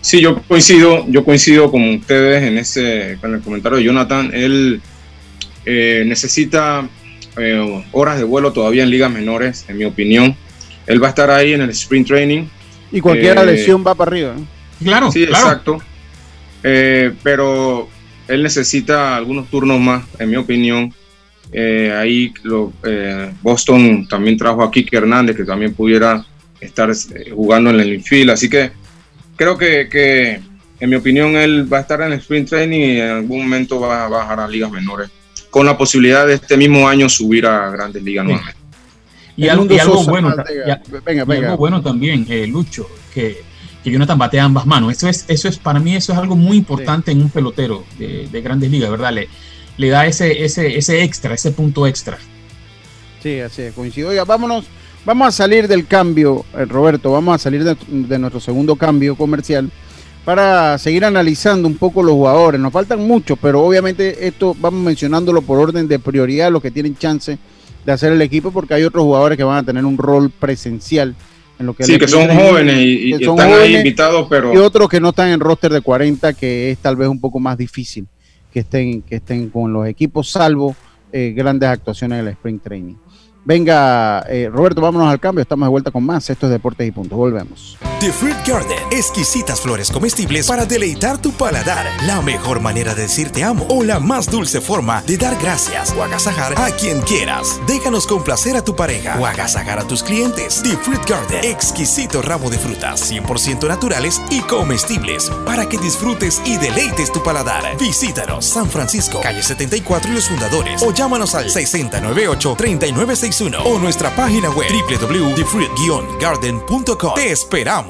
Sí, yo coincido, yo coincido con ustedes en ese, con el comentario de Jonathan. Él eh, necesita eh, horas de vuelo todavía en ligas menores, en mi opinión. Él va a estar ahí en el sprint training. Y cualquier eh, lesión va para arriba. Claro. Sí, exacto. pero él necesita algunos turnos más, en mi opinión. Eh, ahí lo, eh, Boston también trajo a Kike Hernández, que también pudiera estar eh, jugando en el infield. Así que creo que, en mi opinión, él va a estar en el sprint training y en algún momento va a bajar a ligas menores, con la posibilidad de este mismo año subir a grandes ligas nuevamente. Y, algo, bueno, bueno también, Lucho, que, que Jonathan batea ambas manos. Eso es, eso es, para mí, eso es algo muy importante en un pelotero de, de grandes ligas, ¿verdad? Le, le da ese, ese, ese extra, ese punto extra. Sí, así es, coincido. Oiga, vámonos, vamos a salir del cambio, eh, Roberto, vamos a salir de, nuestro segundo cambio comercial para seguir analizando un poco los jugadores. Nos faltan muchos, pero obviamente esto vamos mencionándolo por orden de prioridad, los que tienen chance de hacer el equipo, porque hay otros jugadores que van a tener un rol presencial. En lo que sí, que son jóvenes y, están ahí invitados, pero... Y otros que no están en roster de 40, que es tal vez un poco más difícil que estén, que estén con los equipos, salvo eh, grandes actuaciones en el Spring Training. Venga, eh, Roberto, vámonos al cambio. Estamos de vuelta con más. Esto es Deportes y Puntos. Volvemos. The Fruit Garden. Exquisitas flores comestibles para deleitar tu paladar. La mejor manera de decirte amo o la más dulce forma de dar gracias o agasajar a quien quieras. Déjanos complacer a tu pareja o agasajar a tus clientes. The Fruit Garden. Exquisito ramo de frutas 100% naturales y comestibles para que disfrutes y deleites tu paladar. Visítanos San Francisco, calle 74 y los fundadores o llámanos al 6098 3960 o nuestra página web www.thefruit-garden.com. Te esperamos.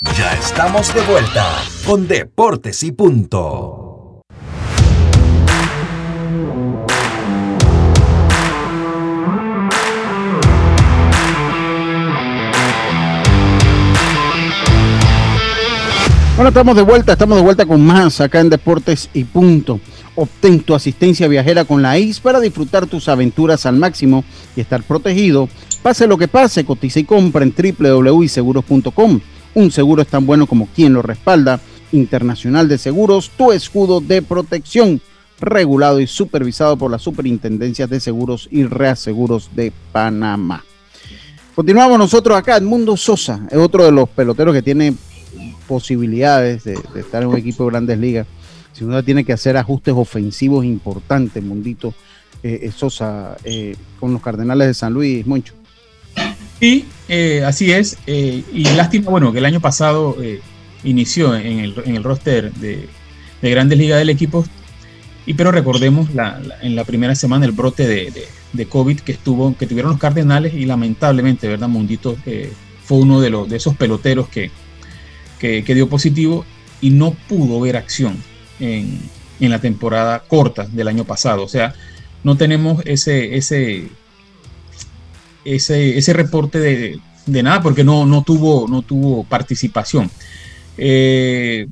Ya estamos de vuelta con Deportes y Punto. Bueno, estamos de vuelta, estamos de vuelta con más acá en Deportes y Punto. Obtén tu asistencia viajera con la ICE para disfrutar tus aventuras al máximo y estar protegido. Pase lo que pase, cotiza y compra en www.seguros.com. Un seguro es tan bueno como quien lo respalda. Internacional de Seguros, tu escudo de protección, regulado y supervisado por las Superintendencias de Seguros y Reaseguros de Panamá. Continuamos nosotros acá. Edmundo Sosa es otro de los peloteros que tiene posibilidades de, estar en un equipo de grandes ligas. Si uno tiene que hacer ajustes ofensivos importantes, Mundito eh, eh, Sosa, eh, con los Cardenales de San Luis, Moncho. Sí, así es. y lástima, bueno, que el año pasado inició en el, roster de, grandes ligas del equipo. Y pero recordemos en la primera semana el brote de, COVID que estuvo, que tuvieron los Cardenales y lamentablemente, ¿verdad? Mundito fue uno de, los, de esos peloteros que, que, dio positivo y no pudo ver acción en, la temporada corta del año pasado. O sea, no tenemos ese, ese, ese, ese reporte de, nada porque no, no, tuvo, no tuvo participación. Eh,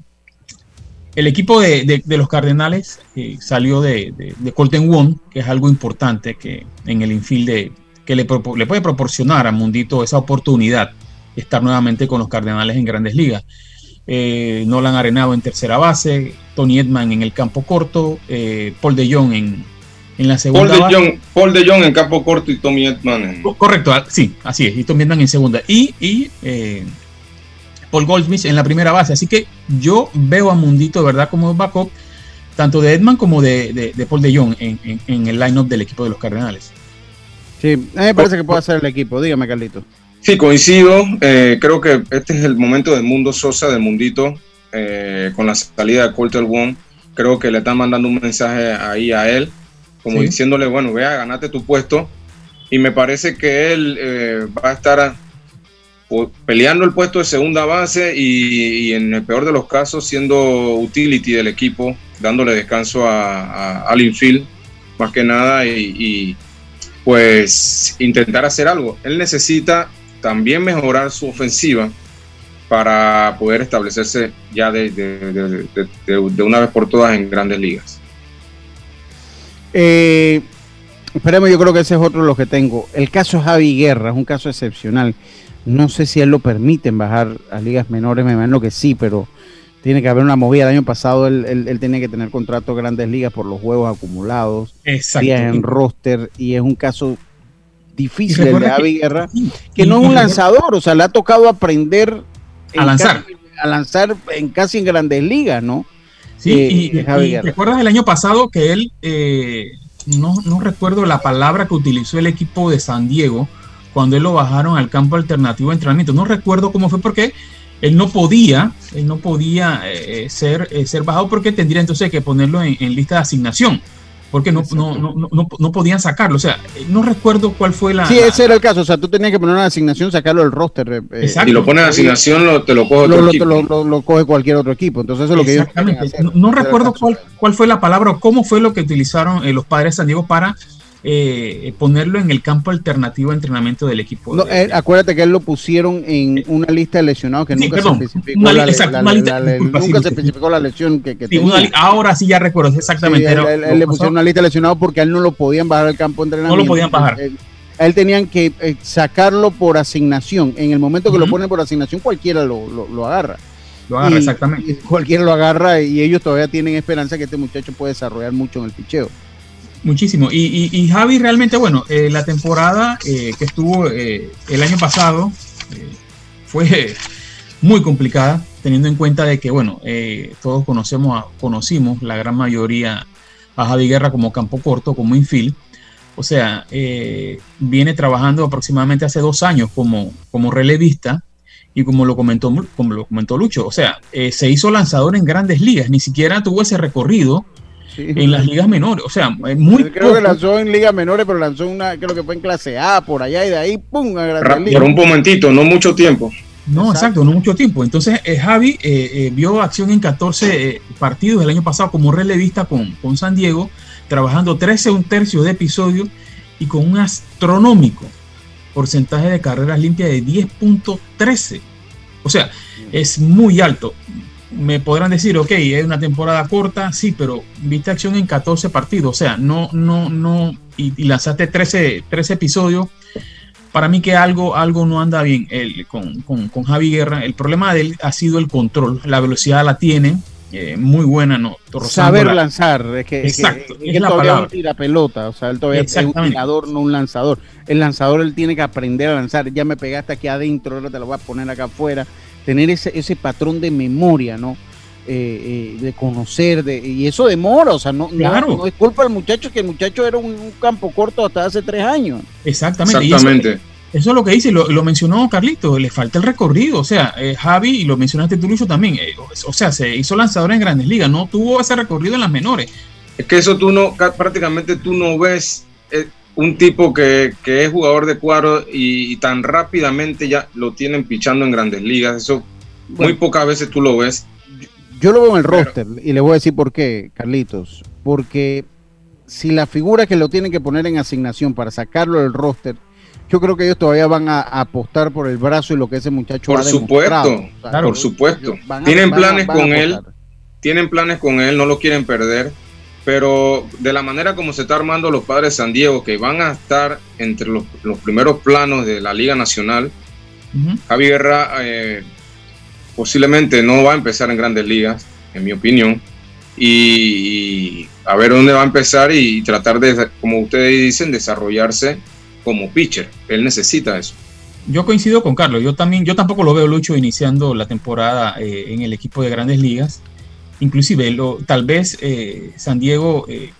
el equipo de, los Cardenales eh, salió de, de, Colton Wong, que es algo importante que en el infield que le, le, puede proporcionar a Mundito esa oportunidad estar nuevamente con los Cardenales en grandes ligas. Eh, Nolan Arenado en tercera base, Tony Edman en el campo corto, eh, Paul de Jong en, la segunda Paul de, Jong, Paul de Jong en campo corto y Tommy Edman en... Correcto, ah, sí, así es, y Tommy Edman en segunda. Y, eh, Paul Goldsmith en la primera base. Así que yo veo a Mundito, ¿verdad? Como backup, tanto de Edman como de, Paul de Jong en, en el lineup del equipo de los Cardenales. Sí, a mí me parece que puede ser el equipo. Dígame, Carlito. Sí, coincido. Eh, creo que este es el momento del mundo Sosa, del mundito, eh, con la salida de Colter Wong. Creo que le están mandando un mensaje ahí a él, como diciéndole, bueno, vea, ganate tu puesto. Y me parece que él eh, va a estar peleando el puesto de segunda base y, en el peor de los casos siendo utility del equipo, dándole descanso a, al infield, más que nada, y, y pues intentar hacer algo. Él necesita también mejorar su ofensiva para poder establecerse ya de, una vez por todas en grandes ligas. Eh, esperemos, yo creo que ese es otro de los que tengo. El caso Javi Guerra es un caso excepcional. No sé si él lo permiten bajar a ligas menores, me imagino que sí, pero tiene que haber una movida. El año pasado él, él, tenía que tener contrato de grandes ligas por los juegos acumulados, días en roster, y es un caso difícil el de Javi Guerra, que no es un lanzador, o sea, le ha tocado aprender a lanzar. a lanzar en casi en grandes ligas, ¿no? Sí, y, eh, recuerdas el año pasado que él, eh, no, no recuerdo la palabra que utilizó el equipo de San Diego cuando él lo bajaron al campo alternativo de entrenamiento. No recuerdo cómo fue porque él no podía, él no podía eh, ser, ser bajado porque tendría entonces que ponerlo en, lista de asignación porque no, no, no, no, podían sacarlo. O sea, no recuerdo cuál fue la. Sí, ese era el caso. O sea, tú tenías que poner una asignación, sacarlo del roster. Eh, Exacto. Y lo pones en asignación, lo, te lo coge lo, equipo. Lo, coge cualquier otro equipo. Entonces, eso es lo que Exactamente. No, recuerdo cuál, cuál fue la palabra o cómo fue lo que utilizaron eh, los padres de San Diego para eh, ponerlo en el campo alternativo de entrenamiento del equipo. No, eh, acuérdate que él lo pusieron en una lista de lesionados que nunca se especificó la, nunca se especificó la lesión que, que tenía. ahora sí ya recuerdo exactamente. él, le pusieron una lista de lesionados porque a él no lo podían bajar al campo de entrenamiento. No lo podían bajar. a él tenían que eh, sacarlo por asignación. En el momento que lo ponen por asignación, cualquiera lo, lo, agarra. Lo agarra, exactamente. cualquiera lo agarra y ellos todavía tienen esperanza que este muchacho puede desarrollar mucho en el picheo. Muchísimo. Y, Javi realmente, bueno, eh, la temporada eh, que estuvo eh, el año pasado fue muy complicada, teniendo en cuenta de que, bueno, todos conocemos, conocimos la gran mayoría a Javi Guerra como campo corto, como infield. O sea, viene trabajando aproximadamente hace dos años como, como relevista y como lo comentó, como lo comentó Lucho, o sea, se hizo lanzador en grandes ligas, ni siquiera tuvo ese recorrido en las ligas menores. O sea, muy Creo que lanzó en ligas menores, pero lanzó una, creo que fue en clase A, por allá y de ahí, ¡pum! A por un momentito, no mucho tiempo. No, exacto, no mucho tiempo. Entonces, eh, Javi eh, eh, vio acción en 14 partidos el año pasado como relevista con, con San Diego, trabajando 13 un tercio de episodio y con un astronómico porcentaje de carreras limpias de 10.13. O sea, es muy alto me podrán decir, ok, es una temporada corta, sí, pero viste acción en 14 partidos, o sea, no, no, no, y, lanzaste 13, 13 episodios. Para mí que algo, algo no anda bien con, con, Javi Guerra. El problema de él ha sido el control. La velocidad la tiene, eh, muy buena, ¿no? Saber lanzar, es que, Exacto, es, todavía no tira pelota, o sea, él todavía es un tirador, no un lanzador. El lanzador él tiene que aprender a lanzar, ya me pegaste aquí adentro, ahora te lo voy a poner acá afuera tener ese, ese patrón de memoria, ¿no? Eh, eh, de conocer, de, y eso demora, o sea, no, no, es culpa del muchacho, que el muchacho era un, campo corto hasta hace tres años. Exactamente. Exactamente. Eso, es lo que dice, lo, lo, mencionó Carlito, le falta el recorrido, o sea, eh, Javi, y lo mencionaste tú, Lucho, también, o sea, se hizo lanzador en grandes ligas, no tuvo ese recorrido en las menores. Es que eso tú no, prácticamente tú no ves un tipo que, es jugador de cuadro y, tan rápidamente ya lo tienen pichando en grandes ligas. Eso muy pocas veces tú lo ves. Yo lo veo en el roster y le voy a decir por qué, Carlitos. Porque si la figura que lo tienen que poner en asignación para sacarlo del roster, yo creo que ellos todavía van a, apostar por el brazo y lo que ese muchacho por supuesto, por supuesto. tienen planes con él, tienen planes con él, no lo quieren perder pero de la manera como se está armando los padres de San Diego, que van a estar entre los, primeros planos de la Liga Nacional, Javi Guerra eh, posiblemente no va a empezar en grandes ligas, en mi opinión, y, a ver dónde va a empezar y tratar de, como ustedes dicen, desarrollarse como pitcher. Él necesita eso. Yo coincido con Carlos, yo también, yo tampoco lo veo Lucho iniciando la temporada eh, en el equipo de grandes ligas inclusive lo, tal vez eh, San Diego eh,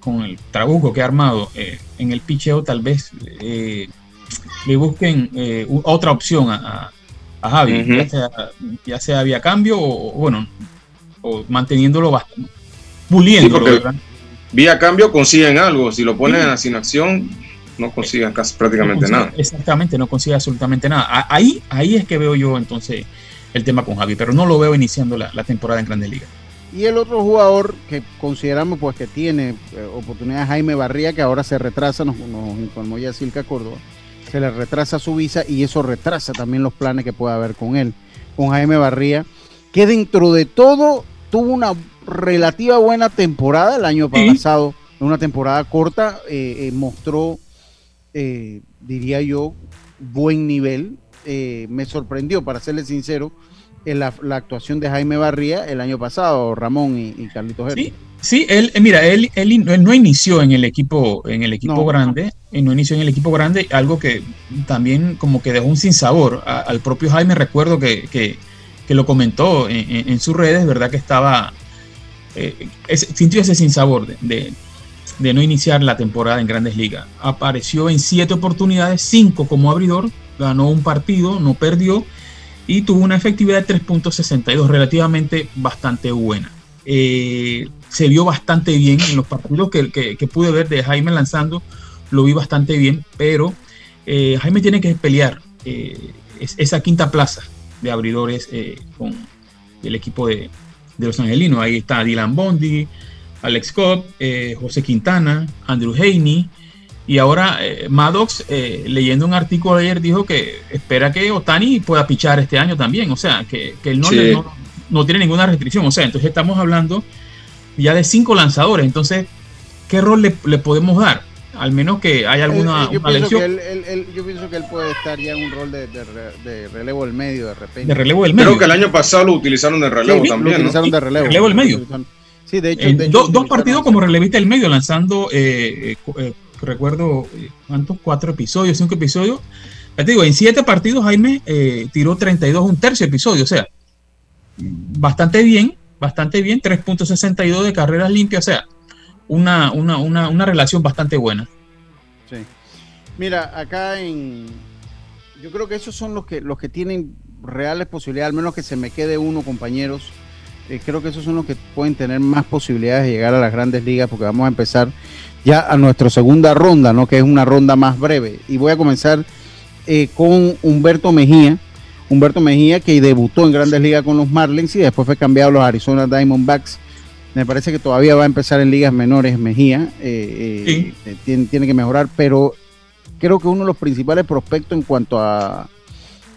con el trabuco que ha armado eh, en el picheo tal vez le busquen otra opción a, a, Javi ya, sea, vía cambio o, bueno o manteniéndolo bastante puliendo vía cambio consiguen algo si lo ponen sin acción no consiguen casi prácticamente nada. exactamente no consigue absolutamente nada. Ahí ahí es que veo yo entonces el tema con Javi pero no lo veo iniciando la, la temporada en Grandes Ligas y el otro jugador que consideramos pues que tiene eh, oportunidad Jaime Barría, que ahora se retrasa, nos, nos informó ya Silca Córdoba, se le retrasa su visa y eso retrasa también los planes que pueda haber con él, con Jaime Barría, que dentro de todo tuvo una relativa buena temporada el año pasado, una temporada corta, eh, eh, mostró, diría yo, buen nivel, me sorprendió, para serle sincero, la, la, actuación de Jaime Barría el año pasado, Ramón y, y Carlitos Sí, sí, él, eh, mira, él, él, no inició en el equipo, en el equipo grande, no. no. inició en el equipo grande, algo que también como que dejó un sinsabor al propio Jaime, recuerdo que, que, que lo comentó en, en, sus redes, ¿verdad? Que estaba, eh, sintió ese sinsabor de, de, de no iniciar la temporada en grandes ligas. Apareció en siete oportunidades, cinco como abridor, ganó un partido, no perdió y tuvo una efectividad de 3.62 relativamente bastante buena. Eh, se vio bastante bien en los partidos que, que, pude ver de Jaime lanzando, lo vi bastante bien, pero eh, Jaime tiene que pelear eh, esa quinta plaza de abridores con el equipo de, de, los angelinos. Ahí está Dylan Bondi, Alex Cobb, José Quintana, Andrew Haney, y ahora eh, Maddox, eh, leyendo un artículo ayer, dijo que espera que Otani pueda pichar este año también. O sea, que, él no, no, tiene ninguna restricción. O sea, entonces estamos hablando ya de cinco lanzadores. Entonces, ¿qué rol le, podemos dar? Al menos que haya alguna yo, pienso Que él, yo pienso que él puede estar ya en un rol de, relevo del medio de repente. De relevo del medio. Creo que el año pasado lo utilizaron de relevo también. Lo utilizaron de relevo. relevo del medio. Sí, de hecho. dos partidos como relevista del medio, lanzando eh, recuerdo, eh, ¿cuántos? Cuatro episodios, cinco episodios. Te digo, en siete partidos Jaime eh, tiró 32, un tercio episodio, o sea, bastante bien, bastante bien, 3.62 de carreras limpias, o sea, una, una, una, una relación bastante buena. Sí. Mira, acá en. Yo creo que esos son los que, los que tienen reales posibilidades, al menos que se me quede uno, compañeros. Eh, creo que esos son los que pueden tener más posibilidades de llegar a las grandes ligas, porque vamos a empezar ya a nuestra segunda ronda, ¿no? que es una ronda más breve. Y voy a comenzar eh, con Humberto Mejía. Humberto Mejía que debutó en Grandes Ligas con los Marlins y después fue cambiado a los Arizona Diamondbacks. Me parece que todavía va a empezar en ligas menores Mejía. Eh, eh, tiene, tiene, que mejorar, pero creo que uno de los principales prospectos en cuanto a,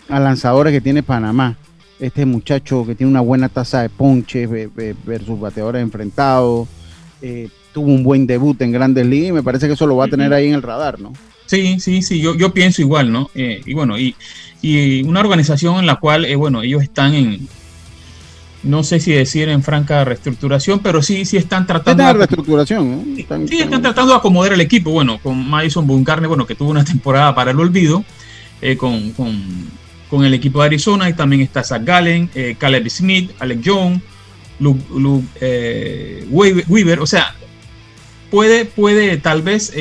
a lanzadores que tiene Panamá. Este muchacho que tiene una buena tasa de ponches versus bateadores enfrentados. Eh, tuvo un buen debut en Grandes Ligas y me parece que eso lo va a tener ahí en el radar, ¿no? Sí, sí, sí, yo, yo pienso igual, ¿no? Eh, y bueno, y, y, una organización en la cual, eh, bueno, ellos están en, no sé si decir en franca reestructuración, pero sí, sí están tratando de reestructuración, sí, están, tratando de acomodar el equipo, bueno, con Madison Buncarne, bueno, que tuvo una temporada para el olvido, con, con, con, el equipo de Arizona, y también está Zach Gallen, Caleb Smith, Alex Jones, Luke, Weaver, o sea, puede, puede tal vez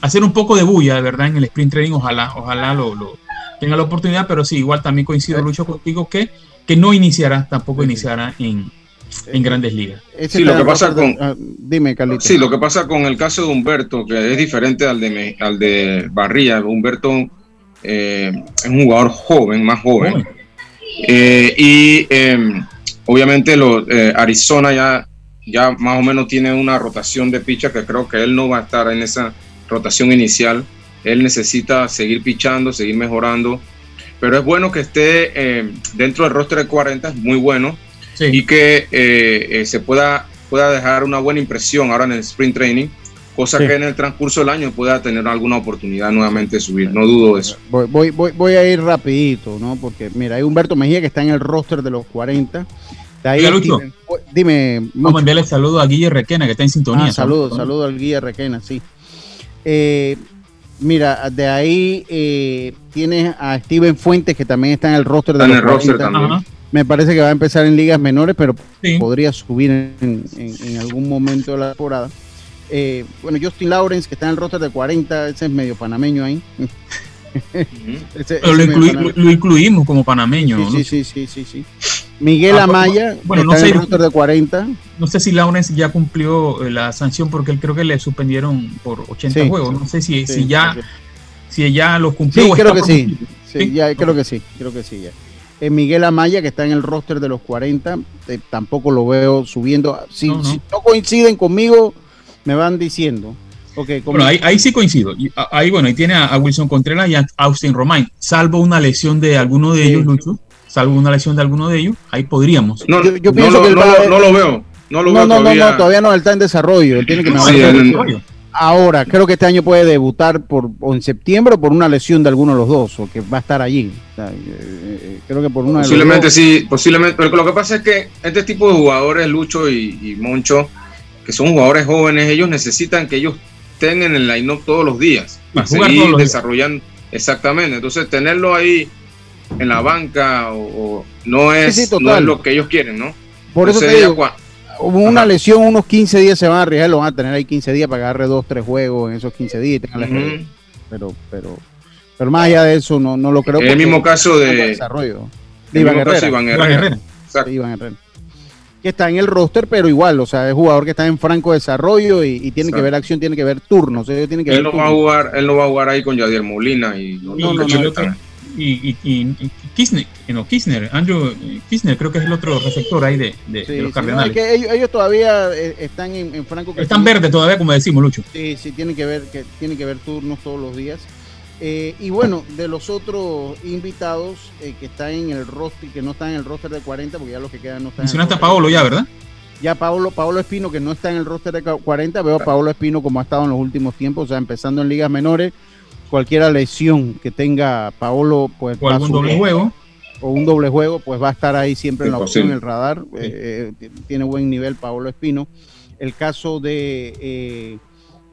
hacer un poco de bulla, de verdad, en el sprint training. Ojalá, ojalá lo, tenga la oportunidad, pero sí, igual también coincido, Lucho, contigo que, que no iniciará, tampoco iniciará en, en grandes ligas. Sí, lo que pasa con, ah, dime, Sí, lo que pasa con el caso de Humberto, que es diferente al de, al de Barría. Humberto eh, es un jugador joven, más joven. Eh, y em, obviamente lo, eh, Arizona ya, ya más o menos tiene una rotación de picha que creo que él no va a estar en esa rotación inicial. Él necesita seguir pichando, seguir mejorando. Pero es bueno que esté eh, dentro del roster de 40, es muy bueno. Y que eh, eh, se pueda, pueda dejar una buena impresión ahora en el sprint training. Cosa que en el transcurso del año pueda tener alguna oportunidad nuevamente de subir. No dudo de eso. Voy, voy, voy, a ir rapidito, ¿no? Porque mira, hay Humberto Mejía que está en el roster de los 40. ahí dime. Vamos a enviarle saludo a Guille Requena, que está en sintonía. Ah, saludos, saludo al Guille Requena, sí. Eh, mira, de ahí eh, tienes a Steven Fuentes, que también está en el roster de los roster Me parece que va a empezar en ligas menores, pero podría subir en, algún momento de la temporada. Eh, bueno, Justin Lawrence, que está en el roster de 40, ese es medio panameño ahí. lo, incluimos como panameño. Sí, sí, sí, sí, sí, Miguel ah, Amaya, bueno, no sé, de 40. No sé si Lawrence ya cumplió eh, la sanción porque él creo que le suspendieron por 80 juegos. no sé si, si ya si ya lo cumplió. Sí, creo que sí. Ya, creo que sí, creo que sí ya. Eh, Miguel Amaya, que está en el roster de los 40, eh, tampoco lo veo subiendo. Si no, si no coinciden conmigo, me van diciendo. Okay, bueno, ahí, sí coincido. Ahí, bueno, ahí tiene a, Wilson Contreras y a Austin Romain. Salvo una lesión de alguno de ellos, Lucho. Salvo una lesión de alguno de ellos, ahí podríamos. No, yo, pienso que no, lo veo. No lo veo todavía. No, todavía no, está en desarrollo. Él tiene que Ahora, creo que este año puede debutar por en septiembre o por una lesión de alguno de los dos, o que va a estar allí. Eh, eh, creo que por una Posiblemente sí, posiblemente. Pero lo que pasa es que este tipo de jugadores, Lucho y, y Moncho, que son jugadores jóvenes, ellos necesitan que ellos estén en el line-up todos los días para seguir desarrollando. Exactamente, entonces tenerlo ahí en la banca o, no, es, lo que ellos quieren, ¿no? Por eso te digo, hubo una lesión, unos 15 días se van a arriesgar, lo van a tener ahí 15 días para agarre dos, tres juegos en esos 15 días Pero, pero, pero más allá de eso, no, no lo creo. En el mismo caso de. Desarrollo. Iván, Herrera. Iván Herrera que está en el roster, pero igual, o sea, es jugador que está en franco desarrollo y, tiene que ver acción, tiene que ver turnos. tiene que él no va a jugar, él no va a jugar ahí con Yadier Molina y no, no, y, y, Kirchner, no, Kirchner, Andrew Kirchner creo que es el otro receptor ahí de, de, los Cardenales. que ellos, todavía eh, están en, franco. Están verdes todavía, como decimos, Lucho. Sí, sí, tiene que ver, que tiene que ver turnos todos los días. Eh, y bueno, de los otros invitados eh, que están en el roster, que no están en el roster de 40, porque ya los que quedan no están. Mencionaste a Paolo ya, ¿verdad? Ya Paolo, Paolo Espino, que no está en el roster de 40, veo a Paolo Espino como ha estado en los últimos tiempos, o sea, empezando en ligas menores, cualquier lesión que tenga Paolo, pues. O algún doble juego. O un doble juego, pues va a estar ahí siempre en la opción, en el radar. Eh, tiene buen nivel Paolo Espino. El caso de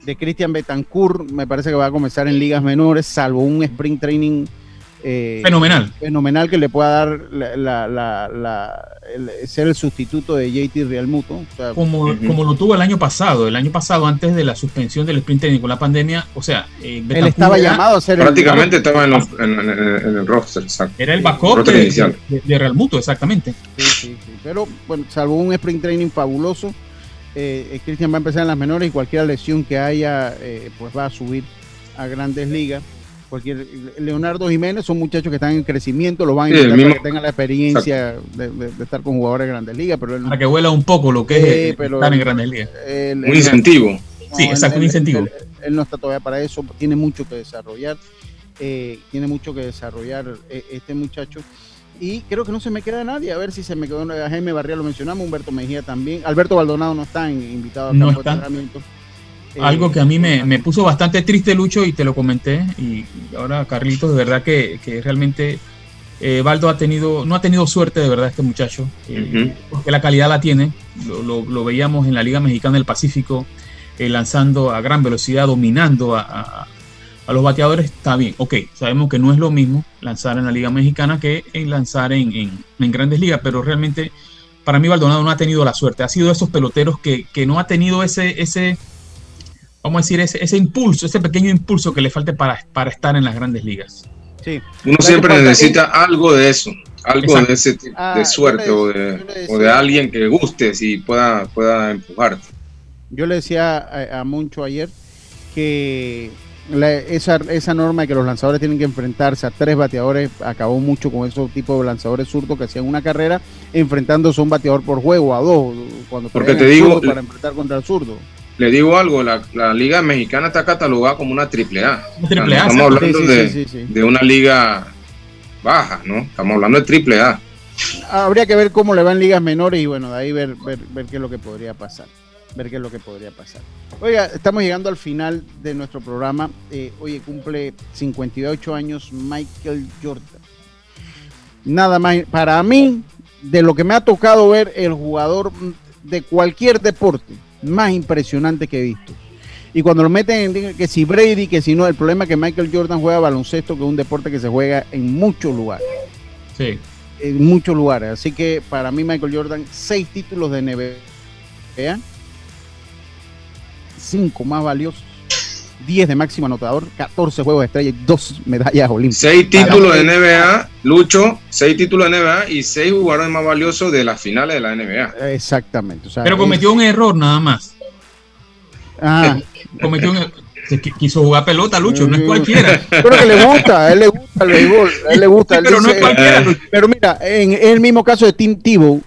de Cristian Betancourt, me parece que va a comenzar en ligas menores, salvo un sprint training eh, fenomenal. Fenomenal que le pueda dar la, ser el sustituto de JT Real Muto. como, como lo tuvo el año pasado. El año pasado, antes de la suspensión del sprint training con la pandemia, o sea, eh, él estaba llamado a ser prácticamente estaba en, el roster. Exacto. Era el backup de, Real Muto, exactamente. Sí, sí, sí. Pero bueno, salvo un sprint training fabuloso eh, eh, Cristian va a empezar en las menores y cualquier lesión que haya, eh, pues va a subir a grandes ligas. Cualquier, Leonardo Jiménez son muchachos que están en crecimiento, lo van a para que tengan la experiencia de, estar con jugadores de grandes ligas. Pero para que vuela un poco lo que es estar en grandes ligas. un incentivo. sí, exacto, un incentivo. Él, no está todavía para eso, tiene mucho que desarrollar. tiene mucho que desarrollar este muchacho. Y creo que no se me queda nadie. A ver si se me quedó. Jaime Barría lo mencionamos, Humberto Mejía también. Alberto Baldonado no está invitado al no campo está. de entrenamiento. Algo Eh, que a mí me, me puso bastante triste, Lucho, y te lo comenté. Y ahora, Carlitos, de verdad que, que realmente eh, Baldo ha tenido, no ha tenido suerte, de verdad, este muchacho, eh, porque la calidad la tiene. Lo, lo- lo veíamos en la Liga Mexicana del Pacífico, eh, lanzando a gran velocidad, dominando a, a- a los bateadores. Está bien, ok, sabemos que no es lo mismo lanzar en la Liga Mexicana que en lanzar en, en- en grandes ligas, pero realmente para mí Baldonado no ha tenido la suerte. Ha sido de esos peloteros que, que no ha tenido ese, ese, vamos a decir, ese, ese impulso, ese pequeño impulso que le falte para, para estar en las grandes ligas. Sí. Uno siempre necesita algo de eso, algo Exacto. de ese tipo Ah, de yo suerte o, de, o de alguien que guste y pueda, pueda empujarte. Yo le decía a, a Moncho ayer que la- esa, esa norma de que los lanzadores tienen que enfrentarse a tres bateadores acabó mucho con esos tipos de lanzadores zurdos que hacían una carrera enfrentándose a un bateador por juego, a dos, cuando Porque te digo- para enfrentar contra el zurdo. Le digo algo, la, la liga mexicana está catalogada como una triple A. Una triple A, Estamos hablando Sí, sí, de, sí, sí, sí. de una liga baja, ¿no? Estamos hablando de triple A. Habría que ver cómo le van ligas menores y bueno, de ahí ver, ver, ver qué es lo que podría pasar. Ver qué es lo que podría pasar. Oiga, estamos llegando al final de nuestro programa. Eh, oye, cumple 58 años Michael Jordan. Nada más, para mí, de lo que me ha tocado ver, el jugador de cualquier deporte más impresionante que he visto. Y cuando lo meten en que si Brady, que si no, el problema es que Michael Jordan juega baloncesto, que es un deporte que se juega en muchos lugares Sí. en muchos lugares. Así que para mí Michael Jordan, seis títulos de NBA, cinco más valiosos, 10 de máximo anotador, 14 juegos de estrella y dos medallas olímpicas. Seis títulos de NBA, Lucho, seis títulos de NBA y seis jugadores más valiosos de las finales de la NBA. Exactamente. o sea, Pero es- cometió un error nada más. Ah, Cometió un er- se qui- quiso jugar pelota, Lucho, no es Mm. cualquiera. Pero que le gusta, a él le gusta el béisbol, a él le gusta. Sí, él pero no es cualquiera, Lucho. Pero mira, en, en el mismo caso de Tim Tebow,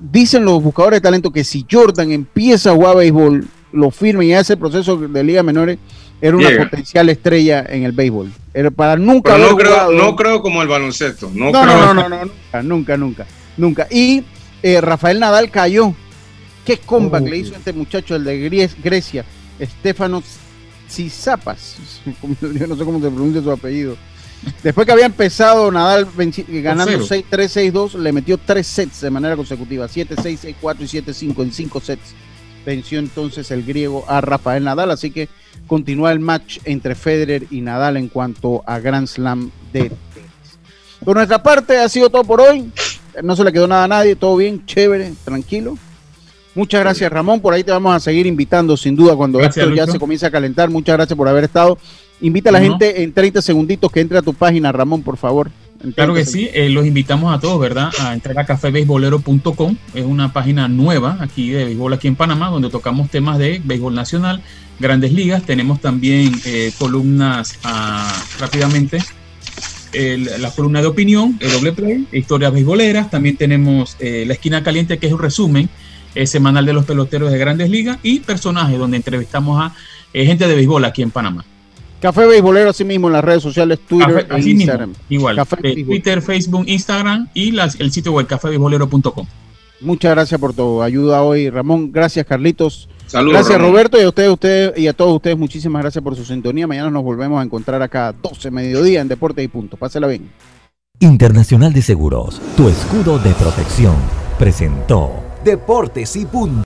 dicen los buscadores de talento que si Jordan empieza a jugar béisbol, lo firma y hace el proceso de liga menores, era una Llega. potencial estrella en el béisbol. Era para nunca Pero no creo, jugado- no creo como el baloncesto. No, no, creo. no, no, no, no, nunca, nunca, nunca, nunca. Y eh, Rafael Nadal cayó. ¿Qué comeback Oh. le hizo este muchacho, el de Grecia, Estefanos Tsitsipas? Yo no sé cómo se pronuncia su apellido. Después que había empezado Nadal ganando Por 6-3, 6-2, le metió tres sets de manera consecutiva, 7-6, 6-4 y 7-5 en cinco sets. Venció entonces el griego a Rafael Nadal, así que continúa el match entre Federer y Nadal en cuanto a Grand Slam de tenis. Por nuestra parte ha sido todo por hoy. No se le quedó nada a nadie, todo bien, chévere, tranquilo. Muchas gracias Ramón, por ahí te vamos a seguir invitando sin duda cuando Gracias, esto ya Lucho. se comience a calentar. Muchas gracias por haber estado. Invita a la gente en 30 segunditos que entre a tu página, Ramón, por favor. Claro 30 que sí, eh, los invitamos a todos, ¿verdad? A entrar a cafebeisbolero.com. Es una página nueva aquí de béisbol aquí en Panamá, donde tocamos temas de béisbol nacional, grandes ligas. Tenemos también eh, columnas ah, rápidamente. el- la columna de opinión, el doble play, historias beisboleras. También tenemos eh, la esquina caliente, que es un resumen eh, semanal de los peloteros de grandes ligas y personajes, donde entrevistamos a eh, gente de béisbol aquí en Panamá. Café Beisbolero, así mismo en las redes sociales, Twitter Café- e así mismo, Instagram. igual. Café eh. Twitter, Facebook, Instagram y las- el sitio web cafebeisbolero.com. Muchas gracias por tu ayuda hoy, Ramón. Gracias, Carlitos. Saludos, gracias, Ramón. Roberto, y a ustedes, ustedes y a todos ustedes, muchísimas gracias por su sintonía. Mañana nos volvemos a encontrar acá a 12 mediodía en Deporte y Punto. Pásela bien. Internacional de Seguros, tu escudo de protección, presentó Deportes y Punto.